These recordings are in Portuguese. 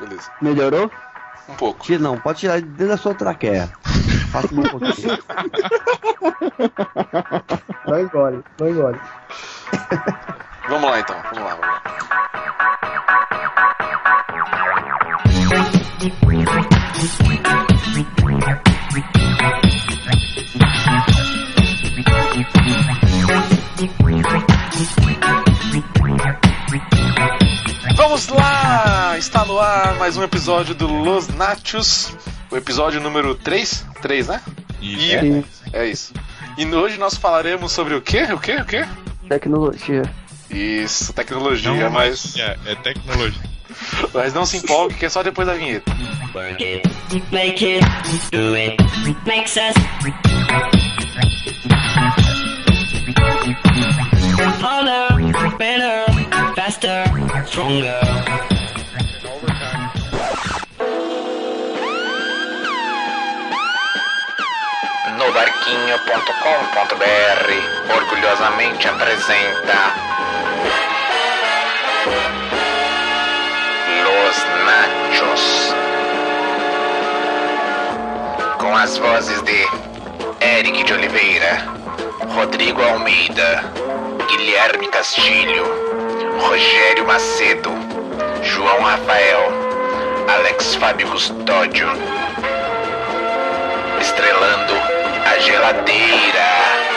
Beleza. Melhorou? Um pouco. Tira, não, pode tirar de dentro da sua traqueia. Faça um pouquinho. Não engole, não engole. Vamos lá então, vamos lá, vamos lá. Vamos mais um episódio do Los Nachos, o episódio número 3? 3, né? Isso. E é isso. E hoje nós falaremos sobre o quê? O quê? O quê? Tecnologia. Isso, tecnologia, Não, mas, é, é tecnologia. mas não se empolgue que é só depois da vinheta. Work it, make it, do it, makes us harder, better, faster, stronger. Novarquinho.com.br orgulhosamente apresenta Los Nachos. Com as vozes de Eric de Oliveira, Rodrigo Almeida, Guilherme Castilho, Rogério Macedo, João Rafael, Alex Fábio Custódio. Estrelando geladeira.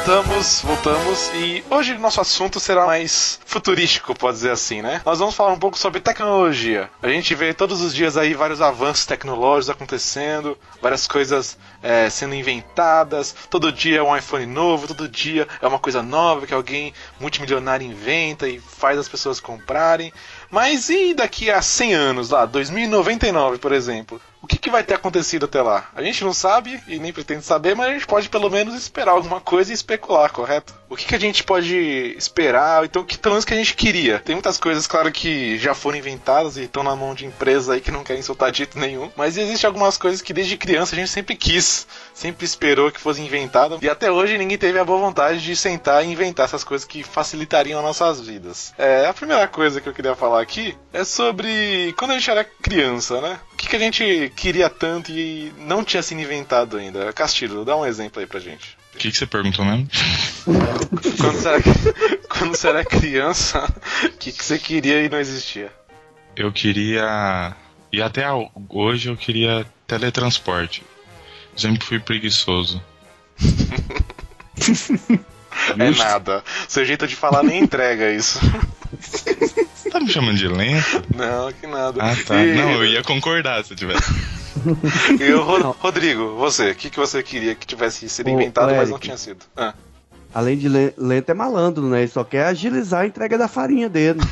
Voltamos, voltamos e hoje nosso assunto será mais futurístico, pode dizer assim, né? Nós vamos falar um pouco sobre tecnologia. A gente vê todos os dias aí vários avanços tecnológicos acontecendo, várias coisas é, sendo inventadas. Todo dia é um iPhone novo, todo dia é uma coisa nova que alguém multimilionário inventa e faz as pessoas comprarem. Mas e daqui a 100 anos, lá, 2099, por exemplo? O que, que vai ter acontecido até lá? A gente não sabe e nem pretende saber, mas a gente pode pelo menos esperar alguma coisa e especular, correto? O que, que a gente pode esperar? Então, que pelo menos que a gente queria? Tem muitas coisas, claro, que já foram inventadas e estão na mão de empresas aí que não querem soltar dito nenhum. Mas existem algumas coisas que desde criança a gente sempre quis, sempre esperou que fosse inventada. E até hoje ninguém teve a boa vontade de sentar e inventar essas coisas que facilitariam as nossas vidas. É, a primeira coisa que eu queria falar aqui é sobre quando a gente era criança, né? O que, que a gente queria tanto e não tinha sido inventado ainda? Castilho, dá um exemplo aí pra gente. O que, que você perguntou mesmo? Quando você era, quando você era criança, o que, que você queria e não existia? Eu queria. E até hoje eu queria teletransporte. Sempre fui preguiçoso. É nada. Seu jeito de falar nem entrega isso. Tá me chamando de lento? Não, que nada. Ah, tá. E- Não, eu ia concordar se tivesse. E o Ro- Rodrigo, você, o que, que você queria que tivesse sido Ô, inventado, mas não tinha sido? Ah. Além de le- lento é malandro, né? Ele só quer agilizar a entrega da farinha dele.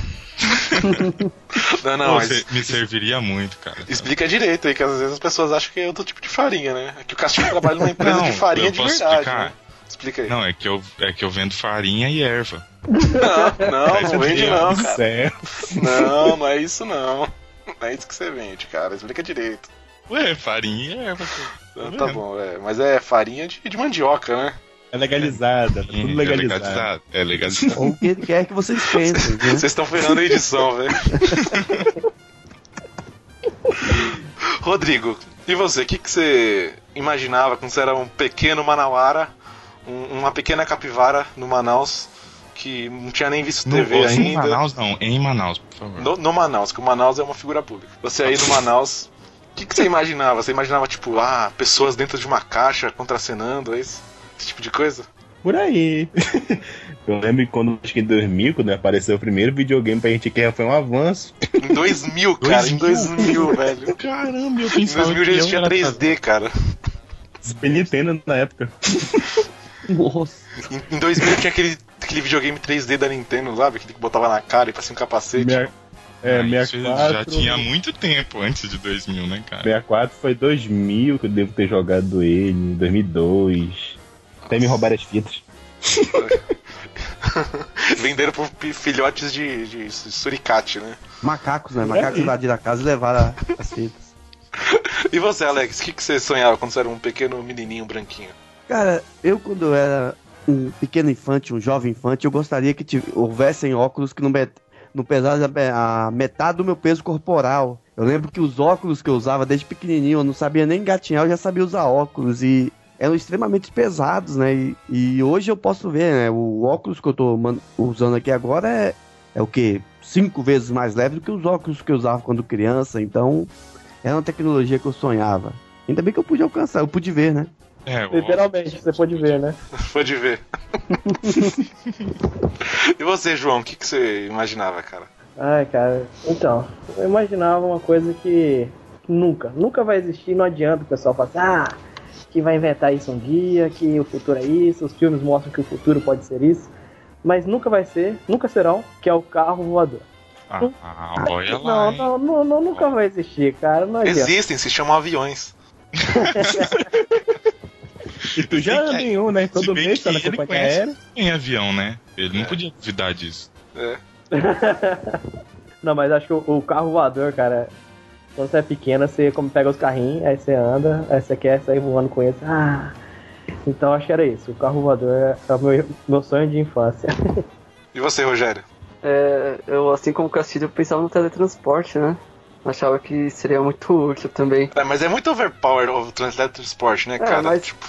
Não, não, Pô, mas me serviria muito, cara. explica direito aí, que às vezes as pessoas acham que é outro tipo de farinha, né? É que o Castilho trabalha numa empresa Não, de farinha de verdade, né? Explica aí. Não, é que eu, é que eu vendo farinha e erva. Não, não, não vende não, cara. Céu. Não, não é isso não. Não é isso que você vende, cara. Explica direito. Ué, farinha e erva. Tá, tá bom, é. Mas é farinha de, de mandioca, né? É legalizada, tá Hum, tudo É legalizado. legalizado. É legalizado. Ou o que ele quer que vocês pensem, né? Vocês estão ferrando a edição, velho. Rodrigo, e você? O que, que você imaginava quando você era um pequeno manauara, um- uma pequena capivara no Manaus, que não tinha nem visto No, TV em ainda? Manaus não, em Manaus, por favor. No, no Manaus, que o Manaus é uma figura pública. Você aí no Manaus, o que, que você imaginava? Você imaginava, tipo, ah, pessoas dentro de uma caixa contracenando, é isso? Esse tipo de coisa? Por aí. Eu lembro que quando, acho que em 2000, quando apareceu o primeiro videogame pra gente que já foi um avanço. Em 2000, cara, em 2000, velho. Caramba, eu Em pensava 2000 já existia era 3D, cara. Super Nintendo na época. Nossa. Em, em 2000 tinha aquele, aquele videogame 3D da Nintendo, sabe? Aquele que botava na cara e parecia um capacete. Minha- é, Ah, isso 64. já tinha muito tempo antes de 2000, né, cara? 64 foi 2000 que eu devo ter jogado ele, 2002. Até me roubaram as fitas. Venderam por filhotes de, de suricate, né? Macacos, né? Macacos invadiram a casa e levaram a- as fitas. E você, Alex, o que, que você sonhava quando você era um pequeno menininho branquinho? Cara, eu quando eu era um pequeno infante, um jovem infante, eu gostaria que houvessem óculos que não, met- não pesassem a me- a metade do meu peso corporal. Eu lembro que os óculos que eu usava desde pequenininho, eu não sabia nem engatinhar, eu já sabia usar óculos e eram extremamente pesados, né? E, e hoje eu posso ver, né? O óculos que eu tô usando aqui agora é, é o quê? Cinco vezes mais leve do que os óculos que eu usava quando criança, então era uma tecnologia que eu sonhava. Ainda bem que eu pude alcançar, eu pude ver, né? É, Literalmente, você pode ver, né? Pode ver. e você, João, o que, que você imaginava, cara? Ai, cara, então, eu imaginava uma coisa que nunca, nunca vai existir, não adianta o pessoal falar assim, ah, que vai inventar isso um dia, que o futuro é isso, os filmes mostram que o futuro pode ser isso, mas nunca vai ser, nunca serão, que é o carro voador. Ah, ah, olha lá. Não, não, não, não, nunca vai existir, cara, não adianta. Existem, se chamam aviões. E tu já anda em um, né? Todo mês que tá na ele companhia conhece aérea. em avião, né? Ele É. não podia duvidar disso. Não, mas acho que o, o carro voador, cara, quando você é pequeno, você como pega os carrinhos, aí você anda, aí você quer sair voando com eles. Ah, então acho que era isso. O carro voador é o meu, meu sonho de infância. E você, Rogério? É, eu, assim como o Castilho, eu pensava no teletransporte, né? Achava que seria muito útil também. É, mas é muito overpowered o teletransporte, né, É, cara? mas- Tipo,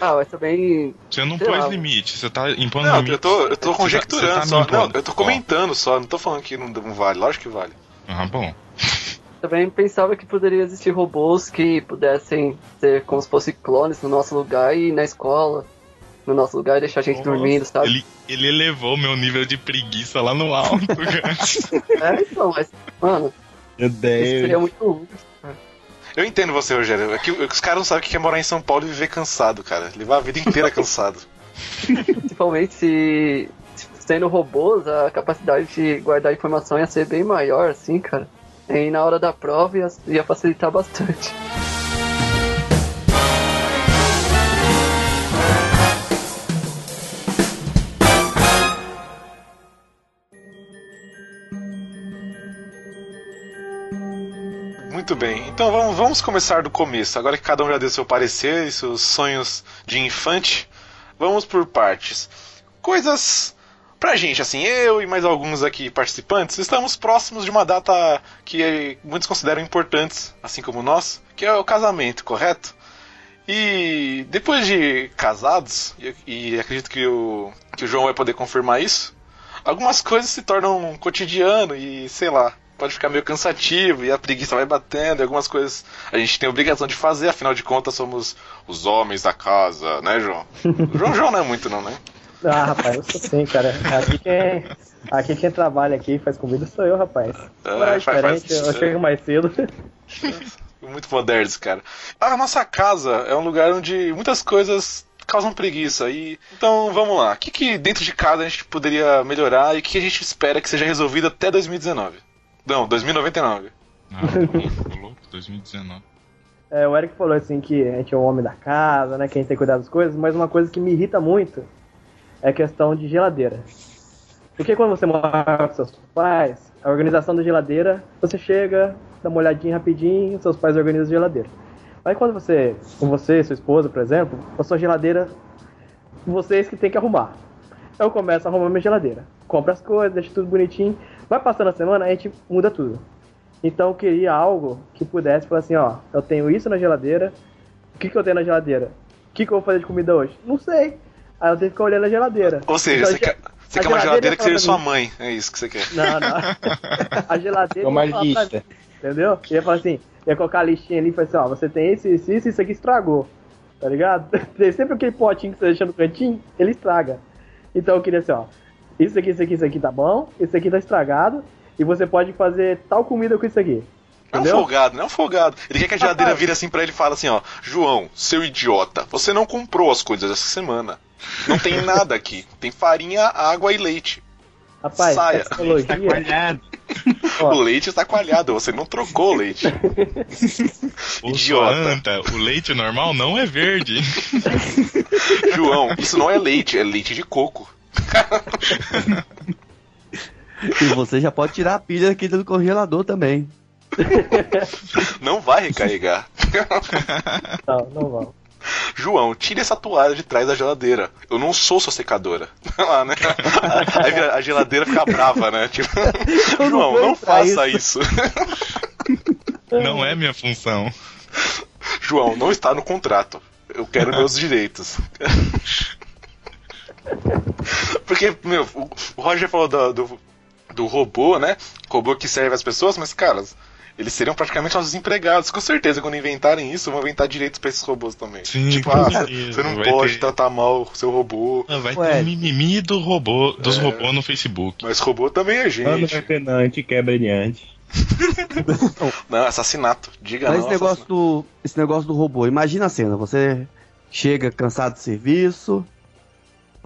Ah, mas também. Você não pôs lá. limite, você tá impondo não, limite. eu tô, eu tô tá- conjecturando tá só. Não, eu tô comentando só, não tô falando que não, não vale. Lógico que vale. Ah, bom. Também pensava que poderia existir robôs que pudessem ser como se fossem clones no nosso lugar e ir na escola, no nosso lugar e deixar a gente Nossa, dormindo, sabe? Ele, ele elevou meu nível de preguiça lá no alto, cara. É, então, mas, mano, Meu isso seria Deus. muito útil. Eu entendo você, Rogério. É que os caras não sabem o que é morar em São Paulo e viver cansado, cara. Levar a vida inteira cansado. Principalmente se, se sendo robôs, a capacidade de guardar informação ia ser bem maior, assim, cara. E na hora da prova ia, ia facilitar bastante. Muito bem, então vamos, vamos começar do começo. Agora que cada um já deu seu parecer e seus sonhos de infante, vamos por partes. Coisas pra gente, assim, eu e mais alguns aqui participantes, estamos próximos de uma data que eh, muitos consideram importantes, assim como nós, que é o casamento, correto? E depois de casados, e acredito que o, que o João vai poder confirmar isso, algumas coisas se tornam cotidiano e sei lá, pode ficar meio cansativo e a preguiça vai batendo e algumas coisas a gente tem a obrigação de fazer, afinal de contas somos os homens da casa, né, João? O João, João não é muito não, né? Ah, rapaz, eu sou assim, cara. Aqui quem, aqui quem trabalha aqui e faz comida sou eu, rapaz. É, Horário faz- faz- diferente, eu chego mais cedo. Muito modernos, cara. A nossa casa é um lugar onde muitas coisas causam preguiça. E então vamos lá. O que, que dentro de casa a gente poderia melhorar e o que a gente espera que seja resolvido até 2019? Não, 2099. Ah, ô louco, 2019. É, o Eric falou assim que a gente é o homem da casa, né? Que a gente tem que cuidar das coisas, mas uma coisa que me irrita muito é a questão de geladeira. Porque quando você mora com seus pais, a organização da geladeira, você chega, dá uma olhadinha rapidinho, seus pais organizam a geladeira. Mas quando você, com você, sua esposa, por exemplo, a sua geladeira, vocês que tem que arrumar. Eu começo a arrumar minha geladeira. Compro as coisas, deixo tudo bonitinho. Vai passando a semana, a gente muda tudo. Então eu queria algo que pudesse falar assim, ó, eu tenho isso na geladeira. O que, que eu tenho na geladeira? O que, que eu vou fazer de comida hoje? Não sei. Aí eu tenho que ficar olhando a geladeira. Ou seja, Então, você quer, você a quer uma geladeira que seja sua mãe. É isso que você quer. Não, não. A geladeira. Uma lista. mim, Entendeu? Ia falar assim, ia colocar a listinha ali e falar assim, ó, você tem esse, isso, isso, isso aqui estragou. Tá ligado? Tem sempre aquele potinho que você deixa no cantinho, ele estraga. Então eu queria assim, ó, isso aqui, isso aqui, isso aqui tá bom, isso aqui tá estragado, e você pode fazer tal comida com isso aqui. Não é um Entendeu? folgado, não é um folgado. Ele quer que a geladeira vire assim pra ele e fale assim, ó, João, seu idiota, você não comprou as coisas essa semana. Não tem nada aqui. Tem farinha, água e leite. Rapaz, Saia. tecnologia. Coalhado. Ó. O leite está coalhado, você não trocou o leite. Idiota. o leite normal não é verde. João, isso não é leite, é leite de coco. E você já pode tirar a pilha aqui do congelador também. Não vai recarregar. Não, não vão. João, tire essa toalha de trás da geladeira. Eu não sou sua secadora. Lá, né? Aí vira- a geladeira fica brava, né? Tipo, não João, não entrar faça isso. Não é minha função. João, não está no contrato. Eu quero meus direitos. Porque, meu, o Roger falou do, do, do robô, né? Robô que serve as pessoas, mas, cara, eles seriam praticamente nossos empregados. Com certeza, quando inventarem isso, vão inventar direitos pra esses robôs também. Sim, tipo, ah, você não pode ter- tratar mal o seu robô. Ah, Vai Ué. ter mimimi do robô, dos É. robôs no Facebook. Mas robô também é gente. vai ter não, anti-quebra adiante. Não, assassinato. Diga Mas não. esse negócio, assassinato. do, esse negócio do robô, imagina a cena, você chega cansado do serviço,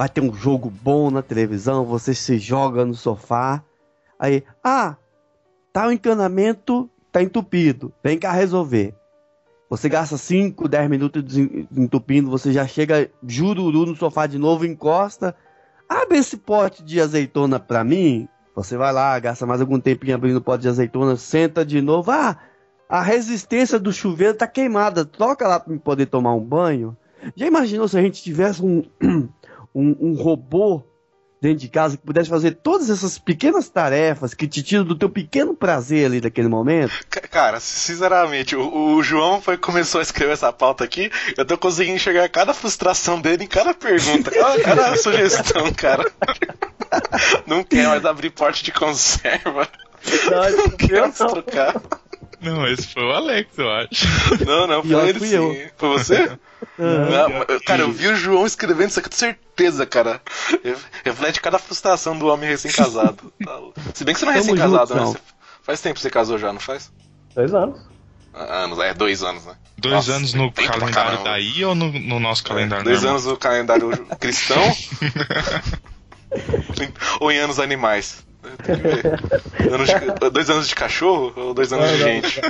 vai ter um jogo bom na televisão, você se joga no sofá, aí, ah, tá o encanamento, tá entupido, vem cá resolver. Você gasta 5, 10 minutos entupindo, você já chega jururu no sofá de novo, encosta, abre esse pote de azeitona pra mim, você vai lá, gasta mais algum tempinho abrindo o pote de azeitona, senta de novo, ah, a resistência do chuveiro tá queimada. Troca lá pra me poder tomar um banho. Já imaginou se a gente tivesse um, um, um robô dentro de casa que pudesse fazer todas essas pequenas tarefas que te tiram do teu pequeno prazer ali daquele momento? Ca- Cara, sinceramente, o, o João foi, começou a escrever essa pauta aqui, eu tô conseguindo enxergar cada frustração dele em cada pergunta, cada, cada sugestão, cara. Não quer mais abrir porte de conserva. Não, Não quer eu mais não. trocar. Não, esse foi oAlex, eu acho. Não, não, foi ele sim. eu. Foi você? Não, mas, cara, eu vi o João escrevendo isso aqui com certeza, cara. Reflete cada frustração do homem recém-casado. Tá- Se bem que você não é recém-casado, né? Faz tempo que você casou já, não faz? Dois anos. Ah, Anos, é, dois anos, né? Dois Nossa, anos no calendário daí ou no, no nosso calendário Dois normal? anos no calendário cristão ou em anos animais? Anos de- dois anos de cachorro ou dois anos Não, de não. gente?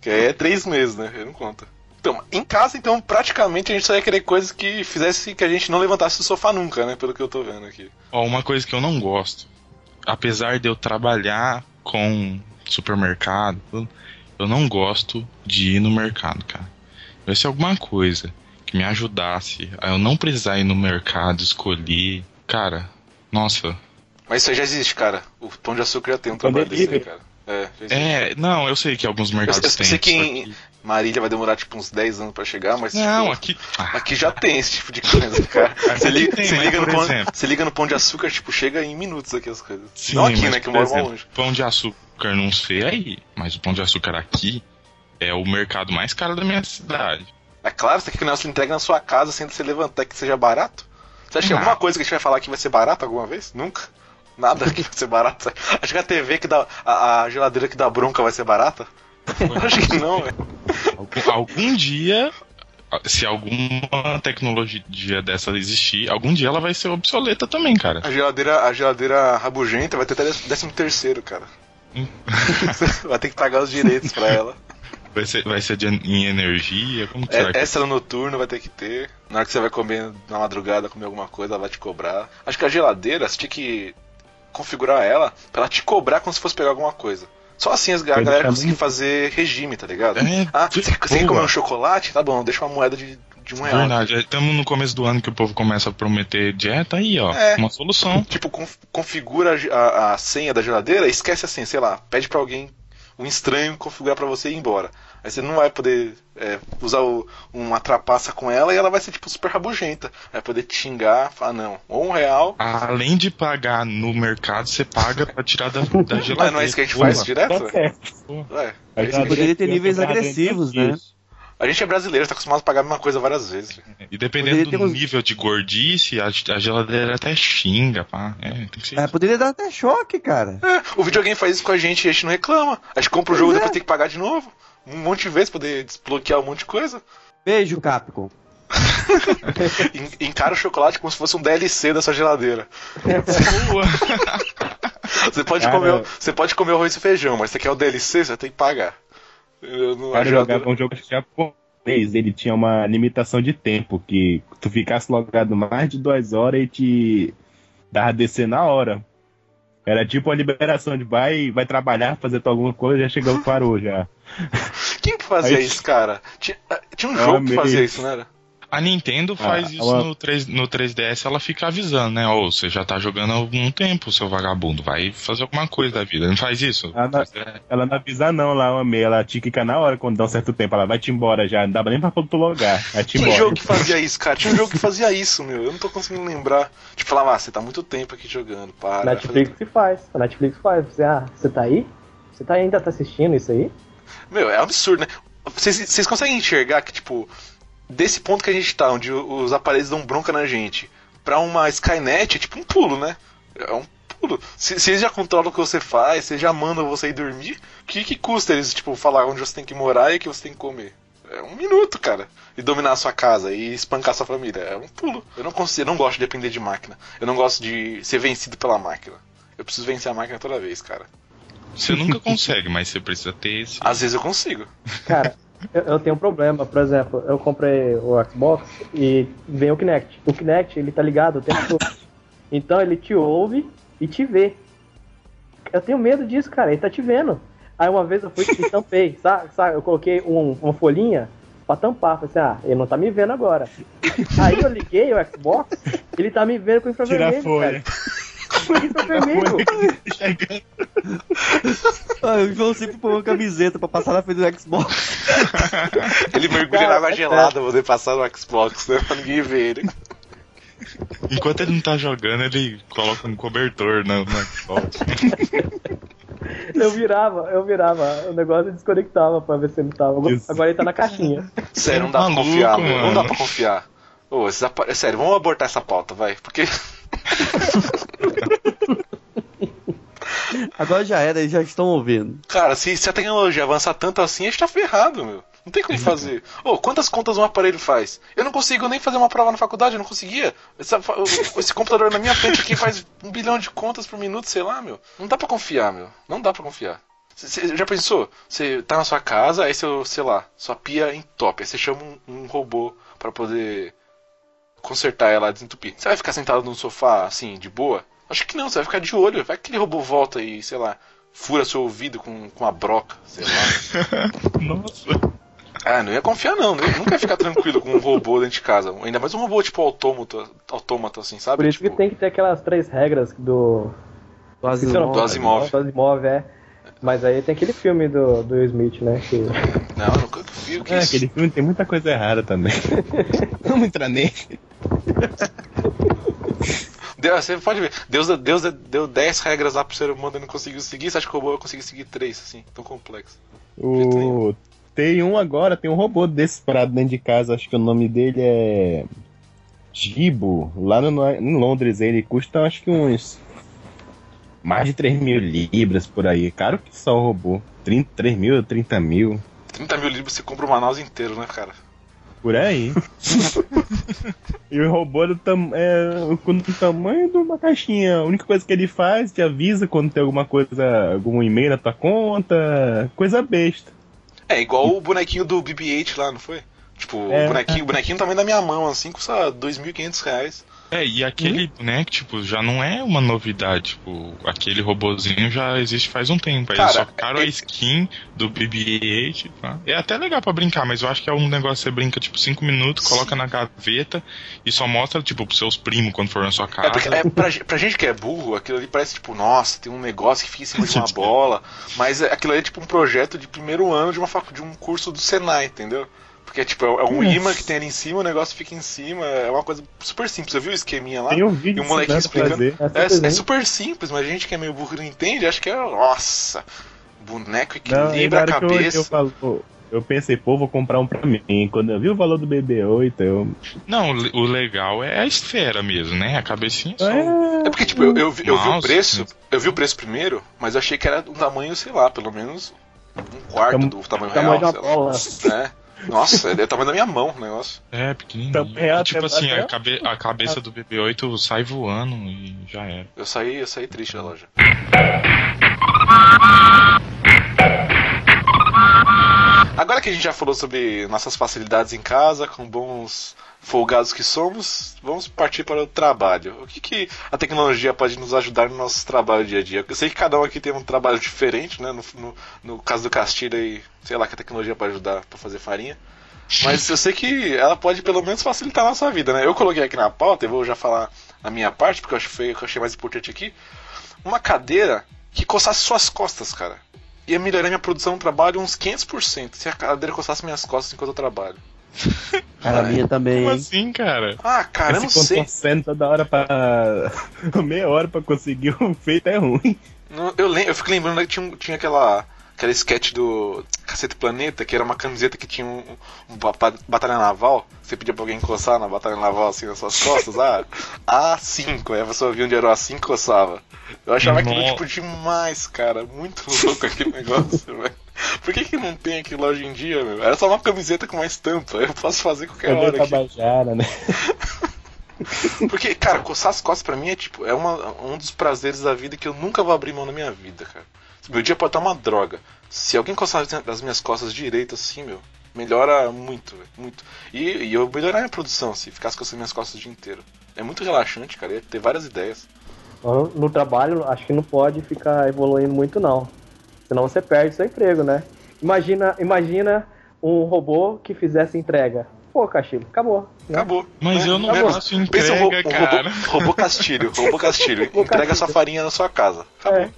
Que aí é três meses, né? Ele não conta. Então, em casa, então, praticamente a gente só ia querer coisas que fizesse que a gente não levantasse do sofá nunca, né? Pelo que eu tô vendo aqui. Ó, uma coisa que eu não gosto, apesar de eu trabalhar com supermercado, eu não gosto de ir no mercado, cara. Se alguma coisa que me ajudasse a eu não precisar ir no mercado, escolher, cara, nossa. Mas isso aí já existe, cara. O Pão de Açúcar já tem um trabalho desse aí, cara. É. É, não, eu sei que alguns mercados Eu- eu têm. sei que em- Marília vai demorar tipo uns 10 anos pra chegar, mas Não, tipo, aqui. Ah, Aqui já tem esse tipo de coisa, cara. Você liga, tem, você mas, liga no pão, exemplo- você liga no pão de açúcar, tipo, chega em minutos aqui as coisas. Sim, Não aqui, mas, né, que eu moro exemplo, longe. Pão de açúcar não sei aí, mas o pão de açúcar aqui é o mercado mais caro da minha cidade. É claro, você quer que o negócio entregue na sua casa sem você levantar que seja barato? Você acha que Ah. alguma coisa que a gente vai falar aqui vai ser barato alguma vez? Nunca. Nada que vai ser barato. Acho que a TV que dá. A, a geladeira que dá bronca vai ser barata? Acho que não, velho. Algum, algum dia, se alguma tecnologia dessa existir, algum dia ela vai ser obsoleta também, cara. A geladeira, a geladeira rabugenta vai ter até décimo terceiro, cara. Hum. vai ter que pagar os direitos pra ela. Vai ser, vai ser de, em energia, como que será É, que extra noturno vai ter que ter. Na hora que você vai comer na madrugada, comer alguma coisa, ela vai te cobrar. Acho que a geladeira, você tinha que configurar ela pra ela te cobrar como se fosse pegar alguma coisa. Só assim as- a galera conseguir muito- fazer regime, tá ligado? É, ah, você, você quer comer um chocolate? Tá bom, deixa uma moeda de, de um real. Verdade, estamos no começo do ano que o povo começa a prometer dieta aí, ó. É. Uma solução. Tipo, conf- configura a a, a senha da geladeira e esquece assim, sei lá, pede pra alguém, um estranho, configurar pra você e ir embora. Aí você não vai poder é, usar o- uma trapaça com ela e ela vai ser tipo super rabugenta. Vai poder te xingar, falar, não, ou um real. Além de pagar no mercado, você paga pra tirar da, da geladeira. Mas não é isso que a gente faz Porra. direto? Tá certo. Ué, é isso que a gente- Poderia ter níveis agressivos, né? disso. A gente é brasileiro, tá acostumado a pagar a mesma coisa várias vezes. E dependendo do uns- nível de gordice, a, a geladeira até xinga, pá. É, tem que ser É, poderia dar até choque, cara. É, o videogame faz isso com a gente e a gente não reclama. A gente compra o jogo e Pois é. depois tem que pagar de novo. Um monte de vezes, poder desbloquear um monte de coisa. Beijo, Capcom. En- Encara o chocolate como se fosse um DLC da sua geladeira. Você pode, Cara- comer, o- você pode comer arroz e feijão, mas você quer o DLC, você tem que pagar. Acho jogava um jogo japonês, ele tinha uma limitação de tempo, que tu ficasse logado mais de duas horas e te Dava DC na hora. Era tipo uma liberação de vai, vai trabalhar, fazer alguma coisa, já chegou, parou já. Quem que fazia Aí- isso, cara? Tinha, ah, tinha um Eu jogo que fazia isso, não era? A Nintendo faz Ah, isso ela- no, 3, no 3DS, ela fica avisando, né? Ô, você já tá jogando há algum tempo, seu vagabundo. Vai fazer alguma coisa da vida. Não faz isso? Ah, não. É. Ela não avisa não lá, eu amei. Ela te quica na hora quando dá um certo tempo. Ela vai te embora já, não dava nem pra tu logar. Vai te Tinha um embora. jogo que fazia isso, cara. Tinha um jogo que fazia isso, meu. Eu não tô conseguindo lembrar. Tipo, falava, ah, você tá muito tempo aqui jogando, para. Netflix se faz. A Netflix faz. Você, ah, você tá aí? Você tá ainda tá assistindo isso aí? Meu, é absurdo, né? Vocês, vocês conseguem enxergar que, tipo, desse ponto que a gente tá, onde os aparelhos dão bronca na gente, pra uma Skynet é tipo um pulo, né? É um pulo. Se, se eles já controlam o que você faz, se eles já mandam você ir dormir, o que, que custa eles, tipo, falar onde você tem que morar e o que você tem que comer? É um minuto, cara. E dominar a sua casa e espancar a sua família. É um pulo. Eu não consigo, eu não gosto de depender de máquina. Eu não gosto de ser vencido pela máquina. Eu preciso vencer a máquina toda vez, cara. Você nunca consegue, mas você precisa ter esse. Às vezes eu consigo. Cara, eu, eu tenho um problema. Por exemplo, eu comprei o Xbox e vem o Kinect. O Kinect, ele tá ligado o tempo todo. Então ele te ouve e te vê. Eu tenho medo disso, cara. Ele tá te vendo. Aí uma vez eu fui e tampei, sabe? sabe? Eu coloquei um- uma folhinha pra tampar. Falei assim, ah, ele não tá me vendo agora. Aí eu liguei o Xbox, ele tá me vendo com Tira a infravermelho, folha. cara. Com infravermelho. Ah, o João sempre põe uma camiseta pra passar na frente do Xbox. Ele mergulha Cara, na água é gelada pra poder passar no Xbox, né? Pra ninguém ver ele. Enquanto ele não tá jogando, ele coloca um cobertor na, na Xbox. Eu virava, eu virava, o negócio desconectava pra ver se ele tava. Agora- ele tá na caixinha. Sério, não dá pra Maluco, confiar, meu. Não mano. dá pra confiar. Ô, é Sério, vamos abortar essa pauta, vai. Porque. Agora já era, eles já estão ouvindo. Cara, se, se a tecnologia avançar tanto assim, a gente tá ferrado, meu. Não tem como fazer. Ô, quantas contas um aparelho faz? Eu não consigo nem fazer uma prova na faculdade, eu não conseguia. Essa- esse computador na minha frente aqui faz um bilhão de contas por minuto, sei lá, meu. Não dá pra confiar, meu. Não dá pra confiar. Você já pensou? Você tá na sua casa, aí seu, sei lá, sua pia entope, aí você chama um, um robô pra poder consertar ela, desentupir. Você vai ficar sentado no sofá, assim, de boa? Acho que não, você vai ficar de olho. Vai que aquele robô volta e, sei lá, fura seu ouvido com, com a broca, sei lá. Nossa. Ah, não ia confiar não, né? nunca ia ficar tranquilo com um robô dentro de casa. Ainda mais um robô tipo autômato, autômato assim, sabe? Por isso tipo, que tem que ter aquelas três regras do. Do nome. Do Asimov. Do Asimov, é. Mas aí tem aquele filme do, do Will Smith, né? Que... Não, eu nunca vi o que é isso. aquele filme tem muita coisa errada também. Vamos entrar nele. Deus, você pode ver, Deus, Deus deu 10 regras lá pro ser humano e não conseguiu seguir, você acha que o robô vai conseguir seguir 3, assim, tão complexo. O... Tem um agora, tem um robô desse parado dentro de casa, acho que o nome dele é. Gibo, lá no, em Londres, ele custa acho que uns. Mais de 3 mil libras por aí. Caro que só o robô. 30, 3 mil, 30 mil. 30 mil libras você compra o Manaus inteiro, né, cara? Por aí. e o robô do tam é com o tamanho de uma caixinha. A única coisa que ele faz te avisa quando tem alguma coisa, algum e-mail na tua conta. Coisa besta. É, igual o bonequinho do BB-8 lá, não foi? Tipo, É. o bonequinho, o bonequinho também da minha mão, assim, custa 2.500 reais. É, e aquele boneco, tipo, já não é uma novidade. Tipo, aquele robozinho já existe faz um tempo. Aí Cara, só ficaram é- a skin do BB-8. pá. É até legal pra brincar, mas eu acho que é um negócio que você brinca, tipo, 5 minutos, coloca na gaveta e só mostra, tipo, pros seus primos quando for na sua casa. É porque é, pra, pra gente que é burro, aquilo ali parece tipo, nossa, tem um negócio que fica em cima de uma bola. Mas é- aquilo ali é tipo um projeto de primeiro ano de, uma, facu- de um curso do Senai, entendeu? Porque tipo, é, um imã que tem ali em cima, o negócio fica em cima, é uma coisa super simples. Você viu o esqueminha lá? Tem um vídeo E o a explicando. É É, é super simples, mas a gente que é meio burro não entende, acha que é, nossa, boneco Não, equilibra na a hora que eu, cabeça. eu, falo, pô, eu pensei, pô, vou comprar um pra mim. Quando eu vi o valor do BB-8, eu. Não, o le- o legal é a esfera mesmo, né? A cabecinha só. É, É porque, tipo, eu, eu, vi- eu vi o preço, né? eu vi o preço primeiro, mas eu achei que era um tamanho, sei lá, pelo menos um quarto do tamanho real. uma sei lá. bola. É. Nossa, é o tamanho da minha mão o negócio. É, pequenininho. Então, é, tipo até- assim, até- a, cabe- a cabeça do BB-8 sai voando e já era. Eu saí, eu saí triste da loja. Agora que a gente já falou sobre nossas facilidades em casa, com bons folgados que somos, vamos partir para o trabalho. O que, que a tecnologia pode nos ajudar no nosso trabalho dia a dia? Eu sei que cada um aqui tem um trabalho diferente, né? No, no, no caso do Castilho aí, sei lá que a tecnologia pode ajudar para fazer farinha. Mas eu sei que ela pode pelo menos facilitar a nossa vida, né? Eu coloquei aqui na pauta, eu vou já falar a minha parte, porque eu acho que foi o que eu achei mais importante aqui. Uma cadeira que coçasse suas costas, cara. Ia melhorar minha produção no trabalho uns 500% se a cadeira coçasse minhas costas enquanto eu trabalho. Cara, a minha também, Como hein? assim, cara? Ah, cara, eu não Esse sei. contorcendo toda hora pra. meia hora pra conseguir o feito é ruim. Eu, lem- eu fico lembrando que tinha, um- tinha aquela, aquela sketch do Cacete Planeta, que era uma camiseta que tinha um, um ba- batalha naval. Você pedia pra alguém encostar na batalha naval assim nas suas costas. Ah, A5. Aí a pessoa via onde era o A5 e coçava. Eu achava aquilo tipo demais, cara. Muito louco aquele negócio, velho. Por que, que não tem aquilo hoje em dia, meu? Era só uma camiseta com uma estampa. Eu posso fazer qualquer Cadê hora. Tabajara, né? Porque, cara, coçar as costas pra mim é tipo, é uma, um dos prazeres da vida que eu nunca vou abrir mão na minha vida, cara. Meu dia pode estar uma droga. Se alguém coçar das minhas costas direito assim, meu, melhora muito, muito. E, e eu melhorar minha produção se ficasse coçando minhas costas o dia inteiro. É muito relaxante, cara, ia ter várias ideias. No trabalho, acho que não pode ficar evoluindo muito, não. Senão você perde seu emprego, né? Imagina, imagina um robô que fizesse entrega. Pô, Castilho, acabou. né? Acabou. Mas eu não Acabou. faço Pensa ro- entrega, um robô, cara. robô castilho, robô castilho. Entrega castilho. sua farinha na sua casa. Acabou. É.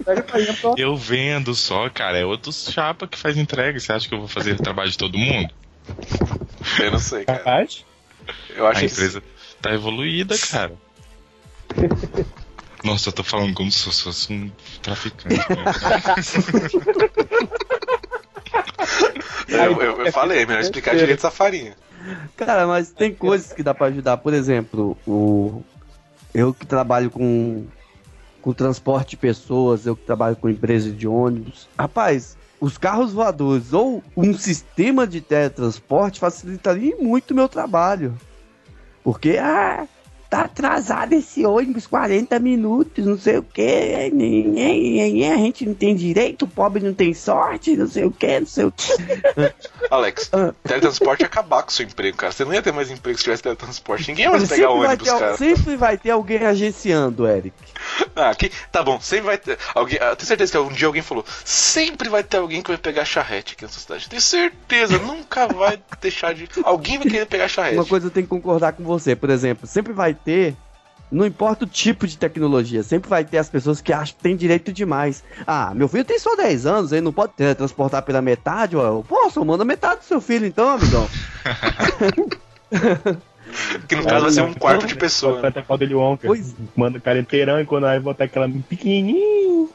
Eu vendo só, cara. É outro chapa que faz entrega. Você acha que eu vou fazer o trabalho de todo mundo? Eu não sei, cara. Capaz? Eu acho A que empresa tá evoluída, cara. Nossa, eu tô falando como se eu fosse um traficante. né? eu, eu, eu falei, é melhor explicar direito essa farinha. Cara, mas tem coisas que dá pra ajudar. Por exemplo, o eu que trabalho com com transporte de pessoas, eu que trabalho com empresa de ônibus. Rapaz, os carros voadores ou um sistema de teletransporte facilitaria muito o meu trabalho. Porque, ah, tá atrasado esse ônibus 40 minutos, não sei o que, a gente não tem direito, o pobre não tem sorte, não sei o que, não sei o que. Alex, Ah. teletransporte ia acabar com o seu emprego, cara. Você não ia ter mais emprego se tivesse teletransporte. Ninguém ia mais Sempre pegar vai, ônibus, ter, cara. sempre vai ter alguém agenciando, Eric. Ah, que, tá bom, sempre vai ter. Alguém, eu tenho certeza que um dia alguém falou: sempre vai ter alguém que vai pegar charrete aqui nessa cidade. Tenho certeza, nunca vai deixar de. Alguém vai querer pegar charrete. Uma coisa eu tenho que concordar com você, por exemplo, sempre vai ter, não importa o tipo de tecnologia, sempre vai ter as pessoas que acham que tem direito demais. Ah, meu filho tem só 10 anos, ele não pode transportar pela metade, ó. Posso, manda metade do seu filho então, amigão. Que no caso vai ser um quarto de pessoa. Vai até falta de Wonka. Pois- Manda o cara inteirão e quando vai botar aquela pequenininho.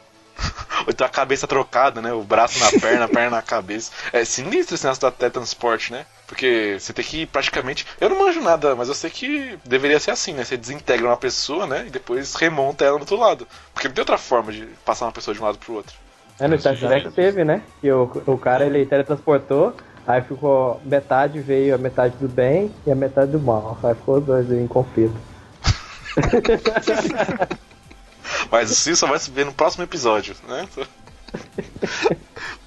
Ou então a cabeça trocada, né? O braço na perna, a perna na cabeça. É sinistro esse negócio do teletransporte, né? Porque você tem que praticamente. Eu não manjo nada, mas eu sei que deveria ser assim, né? Você desintegra uma pessoa, né? E depois remonta ela do outro lado. Porque não tem outra forma de passar uma pessoa de um lado pro outro. É, no Star Trek teve, né? Que o, o cara ele teletransportou, aí ficou metade veio a metade do bem e a metade do mal. Aí ficou os dois em conflito. Mas isso só vai se ver no próximo episódio, né?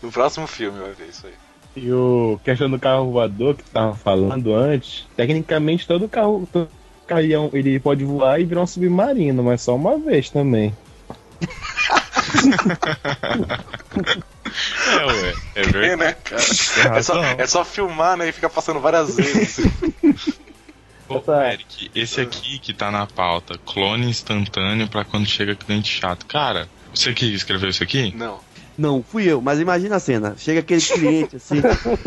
No próximo filme vai ver isso aí. E o questão do carro voador que tu tava falando antes, tecnicamente todo carro, todo carro ele pode voar e virar um submarino, mas só uma vez também. É, ué. É É, verdade. né, cara? É só, é só filmar, né? E ficar passando várias vezes. Ô, Essa- Eric, esse aqui que tá na pauta, clone instantâneo pra quando chega cliente chato. Cara, você que escreveu isso aqui? Não. Não, fui eu, mas imagina a cena. Chega aquele cliente assim,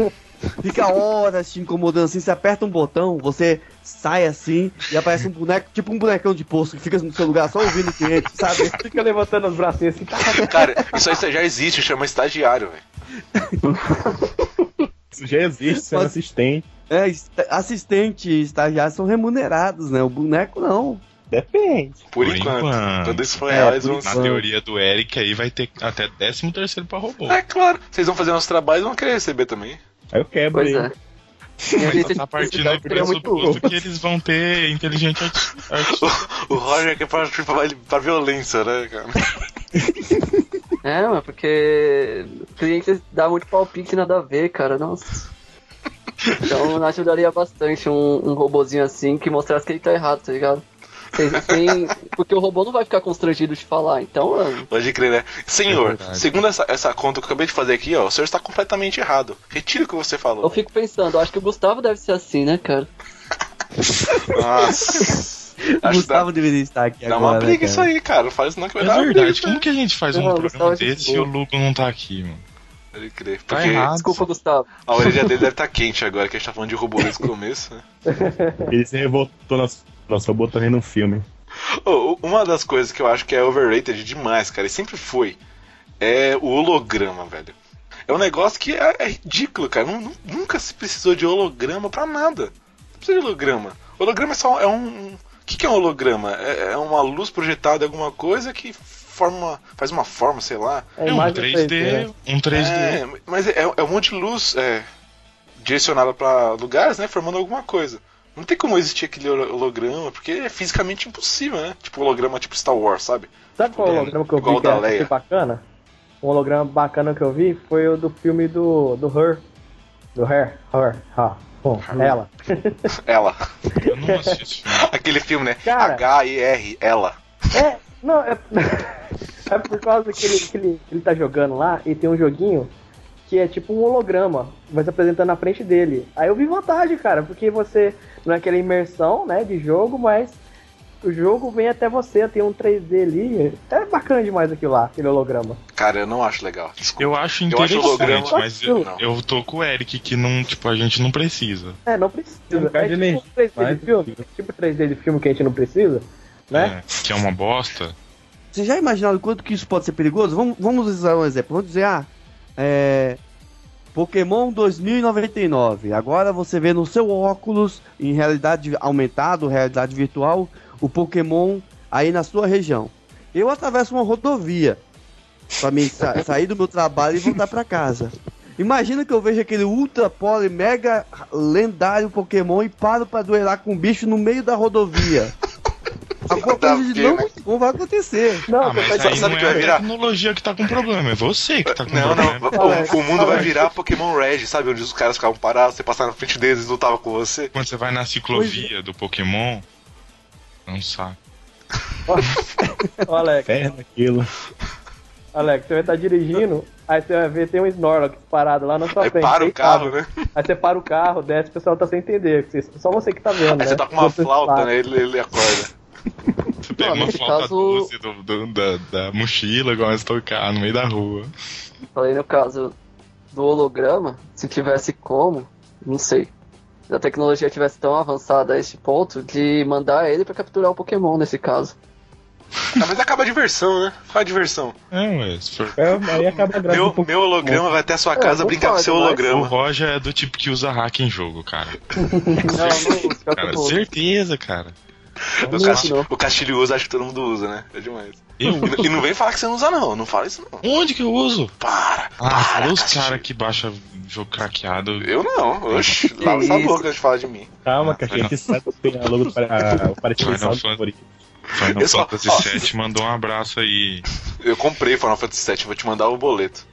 fica horas te incomodando assim, você aperta um botão, você sai assim e aparece um boneco, tipo um bonecão de poço que fica no seu lugar só ouvindo o cliente, sabe? Fica levantando os bracinhos assim, tá, Cara, isso aí já existe, chama estagiário, velho. Isso já existe, sendo Mas- assistente. É, assistente e estagiário são remunerados, né? O boneco não. Depende. Por, Por enquanto. enquanto. Quando isso for É, real, eles vão. Na teoria do Eric aí vai ter até 13 terceiro pra robô. É claro, vocês vão fazer nosso trabalho e vão querer receber também. Aí eu quebro Pois ele. é. E a gente Tá partindo do muito pressuposto que eles vão ter inteligente arti- artificial. O Roger quer partir pra, pra violência, né, cara? É, mas porque clientes dá muito palpite nada a ver, cara. Nossa. Então ajudaria bastante um, um robozinho assim que mostrasse que ele tá errado, tá ligado? Sem- sem- porque o robô não vai ficar constrangido de falar, então, mano. Pode crer, né? Senhor, É segundo essa, essa conta que eu acabei de fazer aqui, ó, o senhor está completamente errado. Retire o que você Eu falou. fico pensando, acho que o Gustavo deve ser assim, né, cara? Nossa. O Acho que Gustavo dá, deveria estar aqui dá agora. uma né, briga cara? isso aí, cara. Não faz isso não que vai É dar uma verdade, briga. como que a gente faz um Não, programa Gustavo, gente desse e o Lugo não tá aqui, mano? Pode crer. Tá Porque errado. Desculpa, Gustavo. a orelha dele deve estar quente agora, que a gente tá falando de robô desde o começo, né? Ele se revoltou nosso, nosso robô tá vendo um filme. Ô, uma das coisas que eu acho que é overrated demais, cara, e sempre foi, é o holograma, velho. É um negócio que é, é ridículo, cara. Nu- nu- nunca se precisou de holograma pra nada. Não precisa de holograma. Holograma é só é um. O que, que é um holograma? É, é uma luz projetada em alguma coisa que forma. faz uma forma, sei lá. É um imagem 3D, um 3D. É, mas é, é um monte de luz é, direcionada pra lugares, né? Formando alguma coisa. Não tem como existir aquele holo- holograma, porque é fisicamente impossível, né? Tipo holograma tipo Star Wars, sabe? Sabe qual É, holograma que eu vi que achei Leia. bacana? Um holograma bacana que eu vi foi o do filme do, do Her. Do Her. Her. Ha. Bom, ela. Ela. Eu não assisti. Aquele filme, né? H-E-R, ela. É, não, é. é por causa que ele, que, ele, que ele tá jogando lá e tem um joguinho que é tipo um holograma, vai se apresentando na frente dele. Aí eu vi vantagem, cara, porque você não é aquela imersão, né, de jogo, mas o jogo vem até você, tem um 3D ali. É bacana demais aquilo lá, aquele holograma. Cara, eu não acho legal. Desculpa. Eu acho Eu acho interessante, holograma- mas eu, Não. eu tô com o Eric que não, tipo, a gente não precisa. É, não precisa. um É tipo energia, 3D mas- de filme, tipo 3D de filme que a gente não precisa, né? É, que é uma bosta. Vocês já imaginaram quanto que isso pode ser perigoso? Vamos, vamos usar um exemplo. Vamos dizer, ah, é. Pokémon 2099. Agora você vê no seu óculos, em realidade aumentado, realidade virtual, o Pokémon aí na sua região. Eu atravesso uma rodovia pra mim sa- sair do meu trabalho e voltar pra casa. Imagina que eu vejo aquele ultra pole mega lendário Pokémon e paro pra duelar com um bicho no meio da rodovia. Alguma a coisa de não, né? não vai acontecer. Não, Ah, mas aí sabe não que é vai a virar? tecnologia que tá com problema, é você que tá com Não, não. problema. O, o mundo vai virar Pokémon Red, sabe? Onde os caras ficavam parados, você passava na frente deles e lutava com você. Quando você vai na ciclovia do Pokémon, é um saco. Ô, Alex, Perna aquilo. Alex, você vai estar dirigindo, aí você vai ver tem um Snorlax parado lá na sua Aí frente. para o deitado. carro, né? Aí você para o carro, desce, o pessoal tá sem entender. Só você que tá vendo, né? Aí você tá com uma Você flauta, né? Ele, ele acorda. Você pega Não, uma nesse flauta caso- doce do, do- da, da mochila e começa a tocar no meio da rua. Falei no caso do holograma, se tivesse como, não sei. Se a tecnologia tivesse tão avançada a esse ponto de mandar ele pra capturar o Pokémon nesse caso. Mas acaba a diversão, né? Qual a diversão? É, ué, se for... É, aí acaba a Meu, Pokémon. meu holograma vai até a sua casa não brincar com seu mas- O holograma. Roger é do tipo que usa hack em jogo, cara. Não, não, que Cara, certeza, cara. O, Não Castilho, uso, o Castilho usa, acho que todo mundo usa, né? É demais. Eu? E, e não vem falar que você não usa, não. Não fala isso, não. Onde que eu uso? Para. Ah, para, os Castilho. caras que baixa jogo craqueado. Eu não. Oxi. Lava essa boca de falar de mim. Calma, que a gente sabe que tem a logo do para, o Final Fantasy. Final Eu só- Fantasy ó. VII mandou um abraço aí. Eu comprei Final Fantasy VII, vou te mandar o boleto.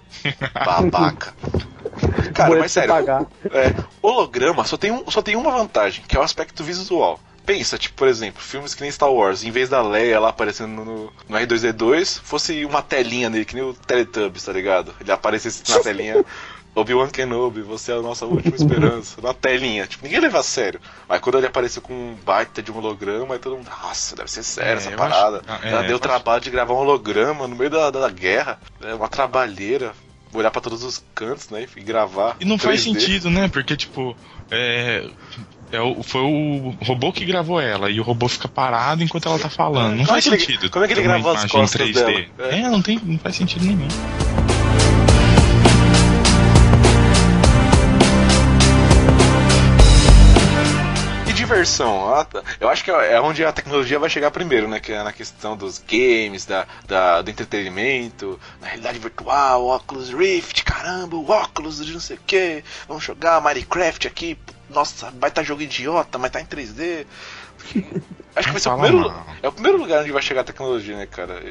Babaca. Cara, Boleto mas sério, pagar. é, holograma só tem, um, só tem uma vantagem, que é o aspecto visual. Pensa, tipo, por exemplo, filmes que nem Star Wars, em vez da Leia lá aparecendo no, no R2D2, fosse uma telinha dele, que nem o Teletubbies, tá ligado? Ele aparecesse na telinha. Obi-Wan Kenobi, você é a nossa última esperança. Na telinha, tipo, ninguém leva a sério. Mas quando ele apareceu com um baita de um holograma, aí todo mundo, nossa, deve ser sério É, essa parada. acho- é, Ela eu deu acho- trabalho de gravar um holograma no meio da, da guerra. É uma trabalheira. Olhar pra todos os cantos, né? E gravar. E não faz 3D. sentido, né? Porque, tipo, é. é o, foi o robô que gravou ela e o robô fica parado enquanto ela tá falando. Não Como faz é ele- sentido. como é que ele gravou as costas dela? É. não, tem, não faz sentido nenhum. Diversão? Tá. Eu acho que é onde a tecnologia vai chegar primeiro, né? Que é na questão dos games, da, da- do entretenimento, na realidade virtual, óculos Rift, caramba, óculos de não sei o que. Vamos jogar Minecraft aqui. Nossa, vai estar jogo idiota, mas tá em 3D. Acho que vai ser o primeiro, é o primeiro lugar onde vai chegar a tecnologia, né, cara?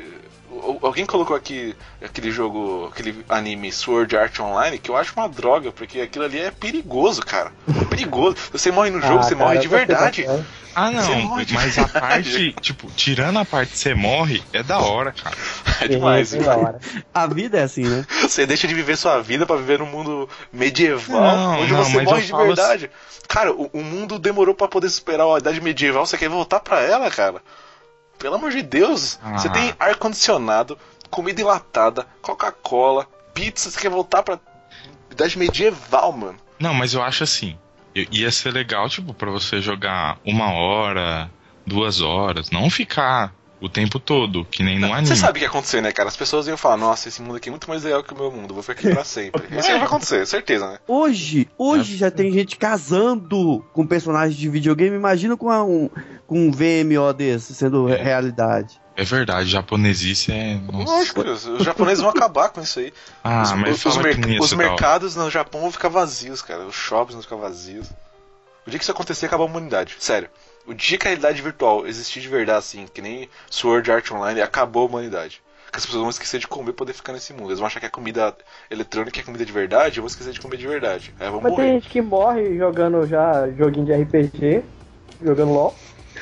Alguém colocou aqui aquele jogo, aquele anime Sword Art Online, que eu acho uma droga, porque aquilo ali é perigoso, cara. É perigoso. Você morre no jogo, Ah, você cara, morre de verdade. bastante. Ah, Você não, morre de mas a verdade. parte, tipo, tirando a parte que você morre, é da hora, cara. É demais. Sim, da hora. A vida é assim, né? Você deixa de viver sua vida pra viver num mundo medieval, Não, onde não, você mas morre de verdade. Cara, o, o mundo demorou pra poder superar a idade medieval, você quer voltar pra ela, cara? Pelo amor de Deus. Ah. Você tem ar-condicionado, comida enlatada, Coca-Cola, pizza, você quer voltar pra idade medieval, mano. Não, mas eu acho assim, ia ser legal, tipo, pra você jogar uma hora, duas horas, não ficar o tempo todo, que nem no anime. Você sabe o que ia acontecer, né, cara? As pessoas iam falar, nossa, esse mundo aqui é muito mais legal que o meu mundo, vou ficar aqui pra sempre. Isso aí vai acontecer, certeza, né? Hoje, hoje já tem gente casando com personagens de videogame. Imagina com a- um, com um VMO desse sendo É. realidade. É verdade, japonesice é. Nossa. Lógico, os japoneses vão acabar com isso aí. Ah, os, mas os, fala mer- que não ia os hora. mercados no Japão vão ficar vazios, cara. Os shoppings vão ficar vazios. O dia que isso acontecer, acaba a humanidade. Sério. O dia que a realidade virtual existir de verdade, assim, que nem Sword Art Online, acabou a humanidade. Porque as pessoas vão esquecer de comer pra poder ficar nesse mundo. Eles vão achar que a comida eletrônica é comida de verdade, e vão esquecer de comer de verdade. Aí vão Mas tem morrer. gente que morre jogando já joguinho de RPG, jogando LOL.